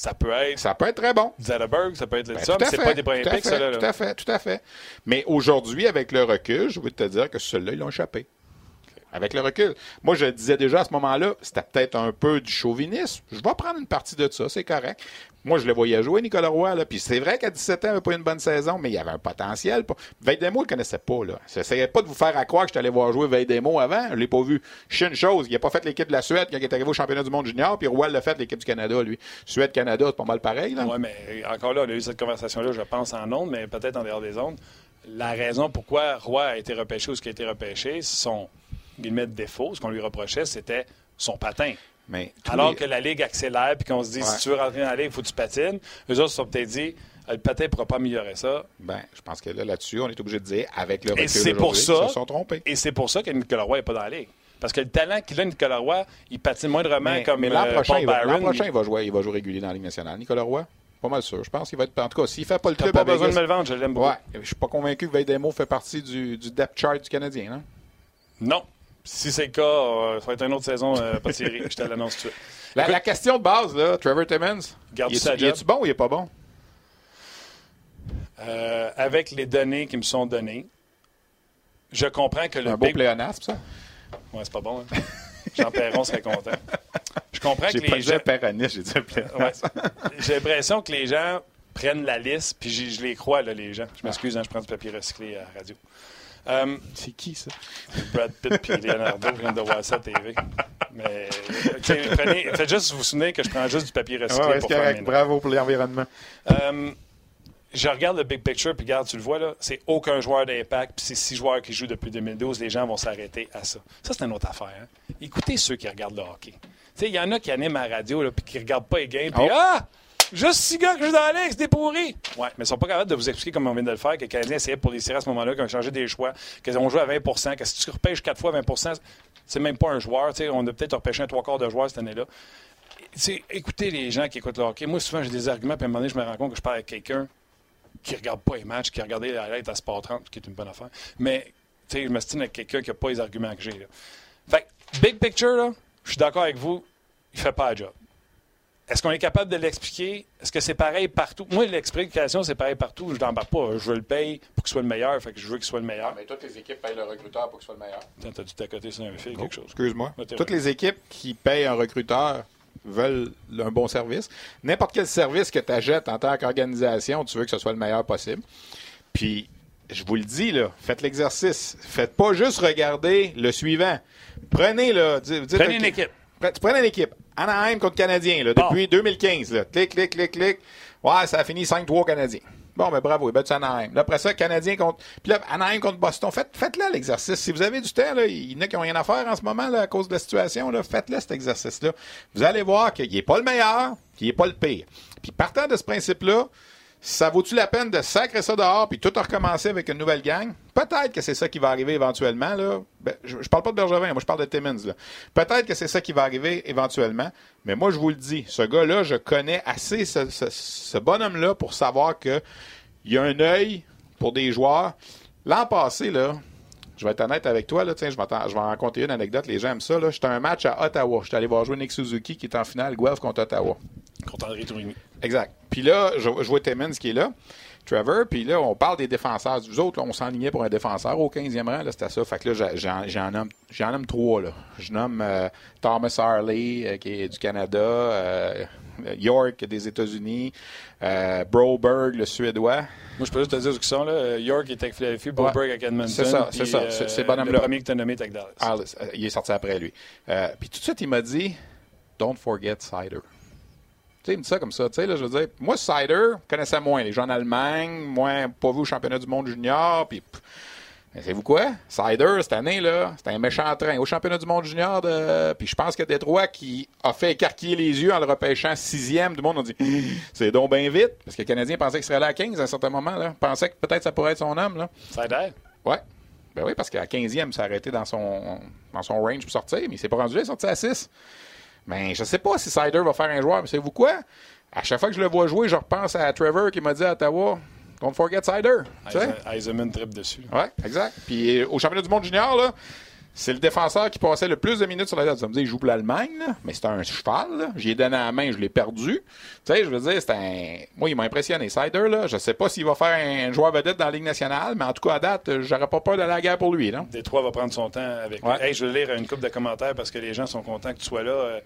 ça peut être. Ça peut être très bon. Zetterberg, ça peut être le ben, mais c'est pas des ça, là. Tout à fait, tout à fait. Mais aujourd'hui, avec le recul, je veux te dire que ceux-là, ils l'ont échappé. Avec le recul. Moi, je disais déjà à ce moment-là, c'était peut-être un peu du chauvinisme. Je vais prendre une partie de ça, c'est correct. Moi, je le voyais jouer, Nicolas Roy. Là. Puis c'est vrai qu'à 17 ans, il n'avait pas une bonne saison, mais il y avait un potentiel. Veidemo, il ne connaissait pas. Là. n'essayais pas de vous faire croire que je t'allais voir jouer Veidemo avant. Je ne l'ai pas vu. Je une chose, il n'a pas fait l'équipe de la Suède quand il est arrivé au championnat du monde junior, puis Roy l'a fait l'équipe du Canada, lui. Suède-Canada, c'est pas mal pareil. Oui, mais encore là, on a eu cette conversation-là, je pense, en ondes, mais peut-être en dehors des ondes. La raison pourquoi Roy a été repêché ou ce qui a été repêché, son guillemets de défaut, ce qu'on lui reprochait, c'était son patin. Alors que la Ligue accélère puis qu'on se dit, si tu veux rentrer dans la Ligue, il faut que tu patines. Eux autres se sont peut-être dit, le patin ne pourra pas améliorer ça. Ben, je pense que là, là-dessus, on est obligé de dire, avec le recul c'est pour ça, ils se sont trompés. Et c'est pour ça que Nicolas Roy n'est pas dans la Ligue. Parce que le talent qu'il a, Nicolas Roy, il patine moindrement mais, comme mais l'an euh, prochain, l'an prochain, il va jouer, il va jouer régulier dans la Ligue nationale. Nicolas Roy, pas mal sûr. Je pense qu'il va être. En tout cas, s'il ne fait pas le club. pas besoin de me le vendre, je l'aime beaucoup. Ouais. Je suis pas convaincu que Veidemo fait partie du, du depth chart du Canadien, non? Non. Si c'est le cas, euh, ça va être une autre saison, euh, pas de série. Je te l'annonce tout de suite. La, question de base, là, Trevor Timmons, Garde il est-tu bon ou il est pas bon? Euh, avec les données qui me sont données, je comprends que le Un beau pléonasme, ça? Ouais, c'est pas bon. Hein? Jean Perron serait content. Je comprends que les gens... j'ai dit J'ai l'impression que les gens prennent la liste, puis je les crois, là, les gens. Je m'excuse, hein, je prends du papier recyclé à la radio. Euh, c'est qui, ça? Brad Pitt et Leonardo. Viens de voir ça à TV. Mais prenez, faites juste vous souvenir que je prends juste du papier recyclé ouais, pour faire Bravo pour l'environnement. Euh, je regarde le big picture, puis regarde, tu le vois, là, c'est aucun joueur d'impact, puis c'est six joueurs qui jouent depuis 2012. Les gens vont s'arrêter à ça. Ça, c'est une autre affaire. Hein. Écoutez ceux qui regardent le hockey. Il y en a qui animent à la radio, puis qui ne regardent pas les games, puis oh. Ah! Juste six gars que je dans l'Alex, des pourris. Ouais, mais ils sont pas capables de vous expliquer comment on vient de le faire, que les Canadiens essayaient pour les séries à ce moment-là, qu'ils ont changé des choix, qu'ils ont joué à 20% que si tu repêches quatre fois 20% c'est même pas un joueur. On a peut-être repêché un trois quarts de joueurs cette année-là. écoutez les gens qui écoutent le hockey. Moi, souvent, j'ai des arguments, puis à un moment donné, je me rends compte que je parle avec quelqu'un qui regarde pas les matchs, qui a regardé la lettre à Sport 30, qui est une bonne affaire. Mais, je me stime avec quelqu'un qui n'a pas les arguments que j'ai. Fait big picture, là, je suis d'accord avec vous, il fait pas le job. Est-ce qu'on est capable de l'expliquer? Est-ce que c'est pareil partout? Moi, l'explication, c'est pareil partout. Je n'embarque pas. Je veux le payer pour qu'il soit le meilleur. Fait que je veux qu'il soit le meilleur. Mais toutes les équipes payent le recruteur pour qu'il soit le meilleur. T'as dû t'accoter sur un fil, quelque chose? Excuse-moi. Toutes les équipes qui payent un recruteur veulent un bon service. N'importe quel service que tu achètes en tant qu'organisation, tu veux que ce soit le meilleur possible. Puis, je vous le dis, là, faites l'exercice. Faites pas juste regarder le suivant. Prenez, là. Prenez une équipe. Prenez une équipe. Anaheim contre Canadien, là, depuis 2015. Là. Clic, clic, clic, clic. Ouais, ça a fini 5-3 Canadiens. Bon, ben bravo, il battu Anaheim. Là, après ça, Canadien contre. Puis là, Anaheim contre Boston. Faites, faites-le l'exercice. Si vous avez du temps, là, il y en a qui n'ont rien à faire en ce moment là, à cause de la situation. Là, faites-le cet exercice-là. Vous allez voir qu'il n'est pas le meilleur, qu'il n'est pas le pire. Puis partant de ce principe-là, ça vaut-tu la peine de sacrer ça dehors puis tout recommencer avec une nouvelle gang? Peut-être que c'est ça qui va arriver éventuellement. Là. Ben, je, ne parle pas de Bergevin, moi je parle de Timmins. Peut-être que c'est ça qui va arriver éventuellement. Mais moi, je vous le dis, ce gars-là, je connais assez ce, bonhomme-là pour savoir que il y a un œil pour des joueurs. L'an passé, là, je vais être honnête avec toi, là, je, je vais en raconter une anecdote, les gens aiment ça. J'étais à un match à Ottawa. J'étais allé voir jouer Nick Suzuki qui est en finale Guelph contre Ottawa. Contre André Tourigny. Exact. Puis là, je, je vois Timmins qui est là. Trevor, puis là, on parle des défenseurs. Vous autres, on s'enlignait pour un défenseur au 15e rang, c'était ça. Fait que là, j'en nomme, nomme trois, là. Je nomme euh, Thomas Harley, euh, qui est du Canada, euh, York des États-Unis, Broberg, le Suédois. Moi, je peux juste te dire ce qu'ils sont. Là. York est avec Philadelphie, Broberg avec Edmonton. C'est ça, c'est ça. c'est bon Le premier que tu as nommé avec Dallas. Dallas. il est sorti après lui. puis tout de suite, il m'a dit Don't forget Cider. Tu sais, il me dit ça comme ça. Tu sais, là, je veux dire, moi, Cider, connaissais moins. Les gens en Allemagne, moins pas vu au championnat du monde junior, puis. Mais savez-vous quoi? Cider, cette année, là, c'était un méchant train. Au championnat du monde junior, de... puis je pense que Détroit, qui a fait écarquiller les yeux en le repêchant sixième, du monde a dit c'est donc bien vite, parce que le Canadien pensait qu'il serait là à 15 à un certain moment, là. Pensait que peut-être ça pourrait être son homme, là. Cider? Ouais. Ben oui, parce qu'à 15e, ça a arrêté dans son, dans son range pour sortir, mais il s'est pas rendu là, il est sorti à 6. Mais je sais pas si Sider va faire un joueur. Mais savez-vous quoi? À chaque fois que je le vois jouer, je repense à Trevor qui m'a dit à Ottawa Don't forget Sider. Eisenman trip dessus. Oui, exact. Puis au championnat du monde junior, là, c'est le défenseur qui passait le plus de minutes sur la tête. Ça me dit, il joue pour l'Allemagne, mais c'est un cheval. J'y ai donné à la main, je l'ai perdu. Tu sais, je veux dire, c'est un. Moi, il m'a impressionné. Sider, là, je sais pas s'il va faire un joueur vedette dans la Ligue nationale, mais en tout cas, à date, j'aurais pas peur d'aller à la guerre pour lui. Là. Détroit va prendre son temps avec Hey, je vais lire une coupe de commentaires parce que les gens sont contents que tu sois là. Euh,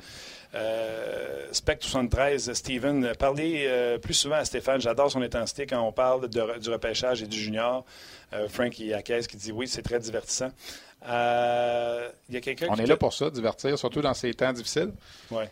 euh, Spec 73, Steven, parlez euh, plus souvent à Stéphane. J'adore son intensité quand on parle du repêchage et du junior. Frank il caisse qui dit oui, c'est très divertissant. Euh, y a quelqu'un on est là pour ça, divertir, surtout dans ces temps difficiles. Oui.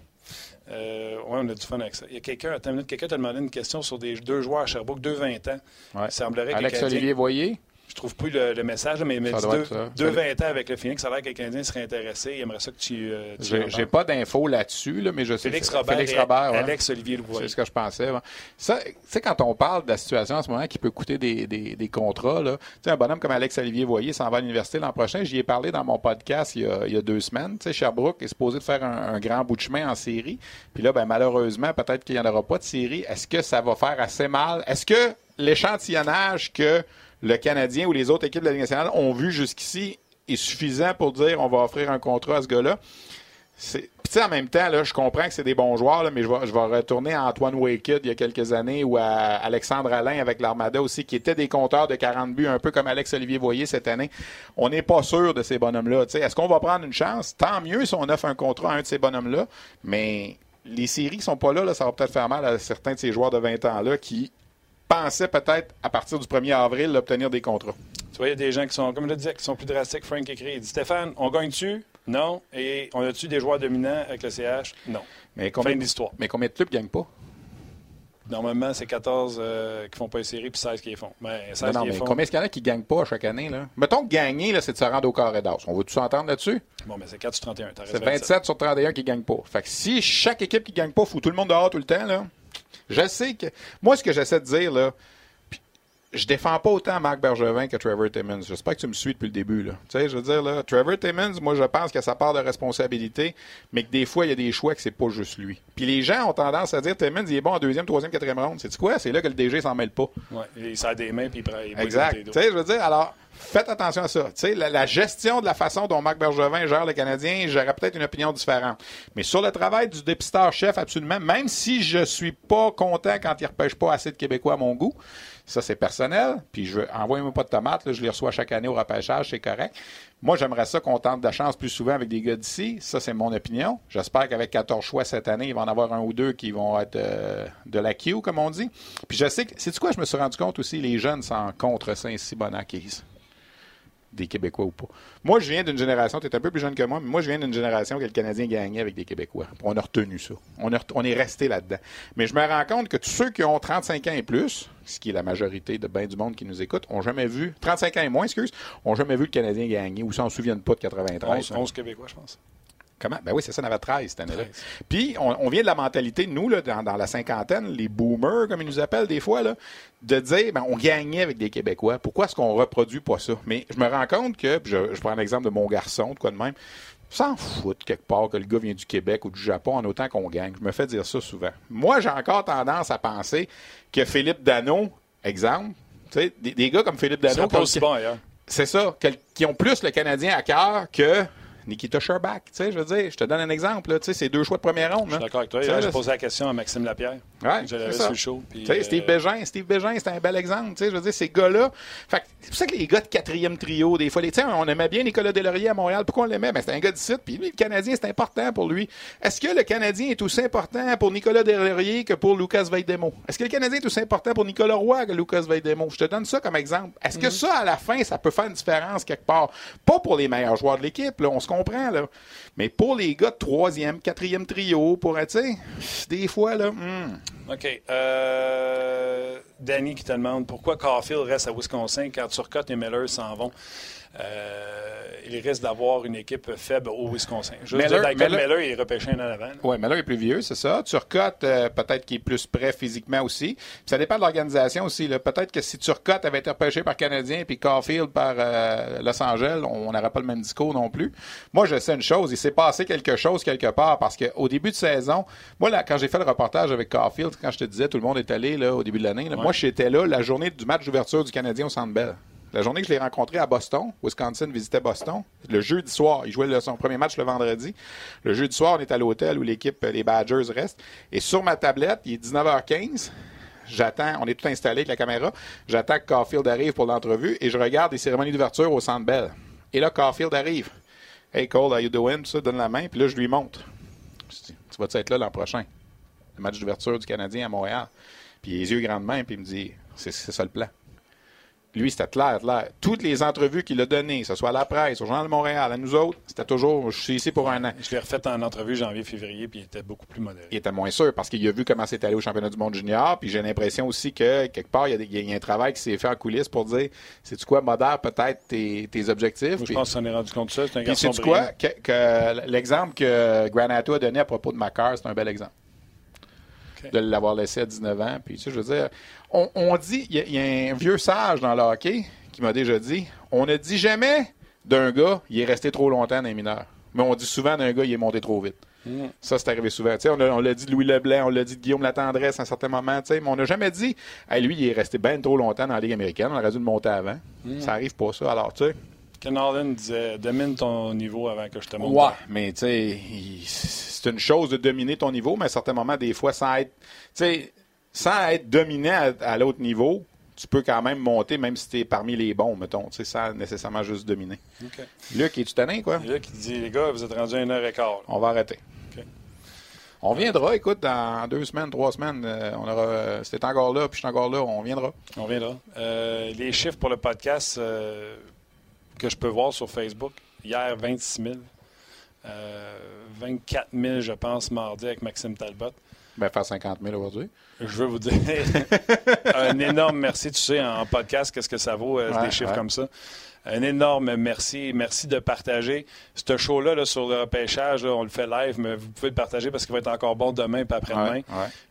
Euh, oui, on a du fun avec ça. Il y a quelqu'un, quelqu'un t'a demandé une question sur des deux joueurs à Sherbrooke, deux 20 ans. Ouais. Il semblerait Alex-Olivier Voyer? Je trouve plus le, message, mais il m'a dit deux, deux 20 ans avec le Phoenix. Ça a l'air que les Canadiens seraient intéressés. Il aimerait ça que tu. Euh, J'ai pas d'infos là-dessus, là, mais je sais Félix Robert, Félix Robert Alex Olivier C'est ce que je pensais. Ça, tu sais, quand on parle de la situation en ce moment qui peut coûter des, des, des contrats, là, un bonhomme comme Alex Olivier Voyer s'en va à l'université l'an prochain. J'y ai parlé dans mon podcast il y a, il y a deux semaines. Tu sais, Sherbrooke est supposé de faire un, un, grand bout de chemin en série. Puis là, ben, malheureusement, peut-être qu'il n'y en aura pas de série. Est-ce que ça va faire assez mal? Est-ce que l'échantillonnage que le Canadien ou les autres équipes de la Ligue nationale ont vu jusqu'ici est suffisant pour dire on va offrir un contrat à ce gars-là. Puis en même temps, là, je comprends que c'est des bons joueurs, mais je vais, retourner à Antoine Waked il y a quelques années ou à Alexandre Alain avec l'Armada aussi, qui étaient des compteurs de 40 buts, un peu comme Alex-Olivier Voyer cette année. On n'est pas sûr de ces bonhommes-là. Est-ce qu'on va prendre une chance? Tant mieux si on offre un contrat à un de ces bonhommes-là, mais les séries qui sont pas là, là ça va peut-être faire mal à certains de ces joueurs de 20 ans-là qui pensait peut-être, à partir du 1er avril, obtenir des contrats. Tu vois, il y a des gens qui sont, comme je le disais, qui sont plus drastiques. Frank écrit, il dit Stéphane, on gagne-tu? Non. Et on a-tu des joueurs dominants avec le CH Non. Mais combien, fin Mais combien de clubs ne gagnent pas? Normalement, c'est 14 euh, qui font pas les séries puis 16 qui les font. Mais non, non, mais combien est-ce qu'il y en a qui ne gagnent pas chaque année? Là? Mettons que gagner, c'est de se rendre au carré d'as. On tous s'entendre là-dessus? Bon, mais c'est 4 sur 31. C'est 27 sur 31 qui ne gagnent pas. Fait que si chaque équipe qui ne gagne pas fout tout le monde dehors tout le temps, là, je sais que. Moi, ce que j'essaie de dire, là, je défends pas autant Marc Bergevin que Trevor Timmons. J'espère que tu me suis depuis le début. Là. Tu sais, je veux dire, là, Trevor Timmons, moi, je pense que ça part de responsabilité, mais que des fois, il y a des choix que c'est pas juste lui. Puis les gens ont tendance à dire Timmons, il est bon en deuxième, troisième, quatrième ronde. C'est quoi? C'est là que le DG s'en mêle pas. Ouais, il sert des mains puis il prend. exact. Tu sais, je veux dire, alors, faites attention à ça. Tu sais, la, la, gestion de la façon dont Marc Bergevin gère le Canadien, j'aurais peut-être une opinion différente. Mais sur le travail du dépisteur-chef, absolument, même si je suis pas content quand il repêche pas assez de Québécois à mon goût, ça, c'est personnel. Puis, je envoyez-moi pas de tomates. je les reçois chaque année au repêchage, c'est correct. Moi, j'aimerais ça qu'on tente de chance plus souvent avec des gars d'ici. Ça, c'est mon opinion. J'espère qu'avec 14 choix cette année, il va en avoir un ou deux qui vont être euh, de la queue, comme on dit. Puis je sais que, c'est quoi, je me suis rendu compte aussi, les jeunes sont contre Saint-Cybonac des Québécois ou pas. Moi, je viens d'une génération, tu es un peu plus jeune que moi, mais moi, je viens d'une génération que le Canadien gagnait avec des Québécois. On a retenu ça. On, est resté là-dedans. Mais je me rends compte que tous ceux qui ont 35 ans et plus, ce qui est la majorité de bien du monde qui nous écoute, ont jamais vu, 35 ans et moins, excuse, ont jamais vu le Canadien gagner ou s'en souviennent pas de 93. 11, Québécois, je pense. Comment? Ben oui, c'est ça, on avait 13 cette année-là. Puis, on, vient de la mentalité, nous, là, dans, la cinquantaine, les boomers, comme ils nous appellent des fois, là, de dire, ben, on gagnait avec des Québécois. Pourquoi est-ce qu'on reproduit pas ça? Mais je me rends compte que, je, je prends l'exemple de mon garçon, de quoi de même, s'en fout quelque part que le gars vient du Québec ou du Japon en autant qu'on gagne. Je me fais dire ça souvent. Moi, j'ai encore tendance à penser que Philippe Dano, exemple, des, des gars comme Philippe Dano... C'est ça, qui ont plus le Canadien à cœur que Nikita Sherbach, tu sais, je veux dire, je te donne un exemple, tu sais, c'est deux choix de première ronde. Je suis d'accord avec toi. J'ai posé la question à Maxime Lapierre. Ouais, je l'avais sur le show. Sais, Steve euh, Bégin, Steve Bégin, c'est un bel exemple, tu sais, je veux dire, ces gars-là. Fait c'est pour ça que les gars de quatrième trio, des fois, sais, on aimait bien Nicolas Delaurier à Montréal. Pourquoi on l'aimait? Ben, c'était un gars de site, puis lui, le Canadien, c'est important pour lui. Est-ce que le Canadien est aussi important pour Nicolas Delaurier que pour Lucas Veidemo? Est-ce que le Canadien est aussi important pour Nicolas Roy que Lucas Veidemo? Je te donne ça comme exemple. Est-ce que mhm. ça, à la fin, ça peut faire une différence quelque part? Pas pour les meilleurs joueurs de l'équipe, on se comprend, là. Mais pour les gars de troisième, quatrième trio, pour être, des fois, là. Hmm. OK. Euh, Danny qui te demande pourquoi Caulfield reste à Wisconsin quand Turcotte et Miller s'en vont. Euh, il risque d'avoir une équipe faible au Wisconsin. Juste Miller, il est repêché en avant. Oui, Miller est plus vieux, c'est ça. Turcotte, euh, peut-être qu'il est plus prêt physiquement aussi. ça dépend de l'organisation aussi. Peut-être que si Turcotte avait été repêché par Canadien puis Caulfield par euh, Los Angeles, on n'aurait pas le même discours non plus. Moi, je sais une chose, il s'est passé quelque chose quelque part parce qu'au début de saison, moi, là, quand j'ai fait le reportage avec Caulfield, quand je te disais tout le monde est allé là, au début de l'année, moi, j'étais là la journée du match d'ouverture du Canadien au Centre Bell. La journée que je l'ai rencontré à Boston, Wisconsin visitait Boston, le jeudi soir, il jouait son premier match le vendredi. Le jeudi soir, on est à l'hôtel où l'équipe, les Badgers restent. Et sur ma tablette, il est 19h15. J'attends, on est tout installé avec la caméra. J'attends que Caulfield arrive pour l'entrevue et je regarde les cérémonies d'ouverture au Centre Bell. Et là, Caulfield arrive. Hey Cole, how you doing? ça, donne la main. Puis là, je lui montre. tu vas être là l'an prochain? Le match d'ouverture du Canadien à Montréal. Puis les yeux grandes mains, puis il me dit, c'est ça le plan lui, c'était clair, clair. Toutes les entrevues qu'il a données, que ce soit à la presse, au Journal de Montréal, à nous autres, c'était toujours, je suis ici pour un an. Je l'ai refait en entrevue janvier-février, puis il était beaucoup plus modéré. Il était moins sûr parce qu'il a vu comment c'était allé au championnat du monde junior, puis j'ai l'impression aussi que, quelque part, il y, a un travail qui s'est fait en coulisses pour dire, c'est-tu quoi, modère peut-être tes, objectifs. je pense qu'on est rendu compte de ça. C'est un garçon puis, quoi, que, l'exemple que Granato a donné à propos de Macar, c'est un bel exemple de l'avoir laissé à 19 ans. Puis, tu sais, je veux dire, on, dit, il y, a un vieux sage dans le hockey qui m'a déjà dit, on ne dit jamais d'un gars, il est resté trop longtemps dans les mineurs. Mais on dit souvent d'un gars, il est monté trop vite. Mm. Ça, c'est arrivé souvent. sais, on l'a dit de Louis Leblanc, on l'a dit de Guillaume Latendresse à un certain moment, mais on n'a jamais dit lui, il est resté bien trop longtemps dans la Ligue américaine, on aurait dû le monter avant. Mm. Ça arrive pas, ça. Alors, tu sais. Ken disait domine ton niveau avant que je te montre. Ouais, mais tu sais, c'est une chose de dominer ton niveau, mais à certains moments, des fois, sans être, sans être dominé à, l'autre niveau, tu peux quand même monter, même si tu es parmi les bons, mettons, tu sais, sans nécessairement juste dominer. Okay. Luc, es-tu tanné, quoi? Luc, il dit, les gars, vous êtes rendus à une heure et quart. On va arrêter. On viendra, écoute, dans deux semaines, trois semaines, euh, on aura. Euh, c'était encore là, puis je suis encore là, on viendra. On viendra. Euh, les chiffres pour le podcast que je peux voir sur Facebook, hier, 26 000. 24 000, je pense, mardi avec Maxime Talbot. Ben, faire 50 000 aujourd'hui. Je veux vous dire un énorme merci. Tu sais, en podcast, qu'est-ce que ça vaut, des chiffres comme ça un énorme merci. Merci de partager. Ce show-là sur le repêchage, on le fait live, mais vous pouvez le partager parce qu'il va être encore bon demain et après-demain.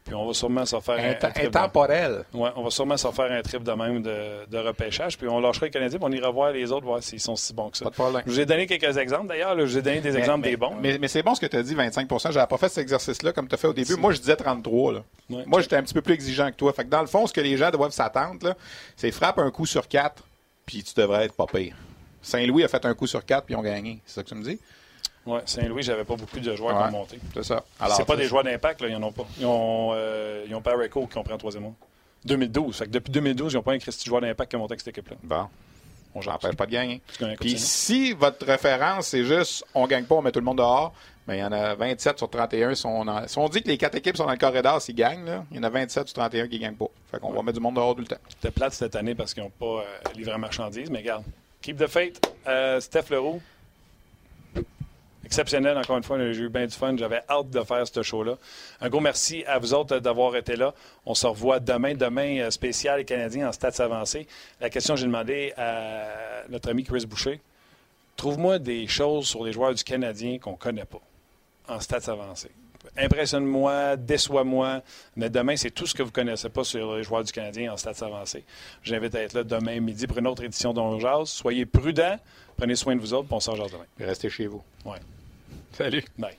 Puis on va sûrement s'en faire un, un, Intemporel. Ouais, on va sûrement s'en faire un trip de même de, repêchage. Puis on lâchera les Canadiens, puis on ira voir les autres, voir s'ils sont si bons que ça. Je vous ai donné quelques exemples d'ailleurs. Je vous ai donné des exemples des bons. Mais, c'est bon ce que tu as dit, 25% J'avais pas fait cet exercice-là comme tu as fait au début. Moi, je disais 33. Moi, j'étais un petit peu plus exigeant que toi. Fait que dans le fond, ce que les gens doivent s'attendre, c'est frappe un coup sur quatre puis tu devrais être pas pire. Saint-Louis a fait un coup sur quatre, puis ils ont gagné. C'est ça que tu me dis? Oui, Saint-Louis, j'avais pas beaucoup de joueurs qui ont monté. C'est ça. C'est pas des joueurs d'impact, ils en ont pas. Ils ont, euh, ils ont Pareco qui ont pris en troisième mois. 2012. Fait que depuis 2012, ils n'ont pas un Christy joueur d'impact qui a monté avec cette équipe-là. Bon. On j'empêche pas de gagner. Puis si votre référence, c'est juste on gagne pas, on met tout le monde dehors, il y en a 27 sur 31 sont dans- Si on dit que les quatre équipes sont dans le corridor s'ils gagnent, là, il y en a 27 sur 31 qui gagnent pas. Fait qu'on va mettre du monde dehors tout le temps. C'était plate cette année parce qu'ils n'ont pas euh, livré la marchandise, mais regarde. Keep the faith. Euh, Steph Leroux. Exceptionnel, encore une fois. J'ai eu bien du fun. J'avais hâte de faire ce show-là. Un gros merci à vous autres d'avoir été là. On se revoit demain. Demain, euh, spécial canadien en stats avancés. La question que j'ai demandé à notre ami Chris Boucher. Trouve-moi des choses sur les joueurs du Canadien qu'on ne connaît pas en stats avancés. Impressionne-moi, déçois-moi, mais demain, c'est tout ce que vous ne connaissez pas sur les joueurs du Canadien en stats avancés. J'invite à être là demain midi pour une autre édition d'On Jase. Soyez prudents, prenez soin de vous autres, puis on jase demain. Restez chez vous. Ouais. Salut. Bye.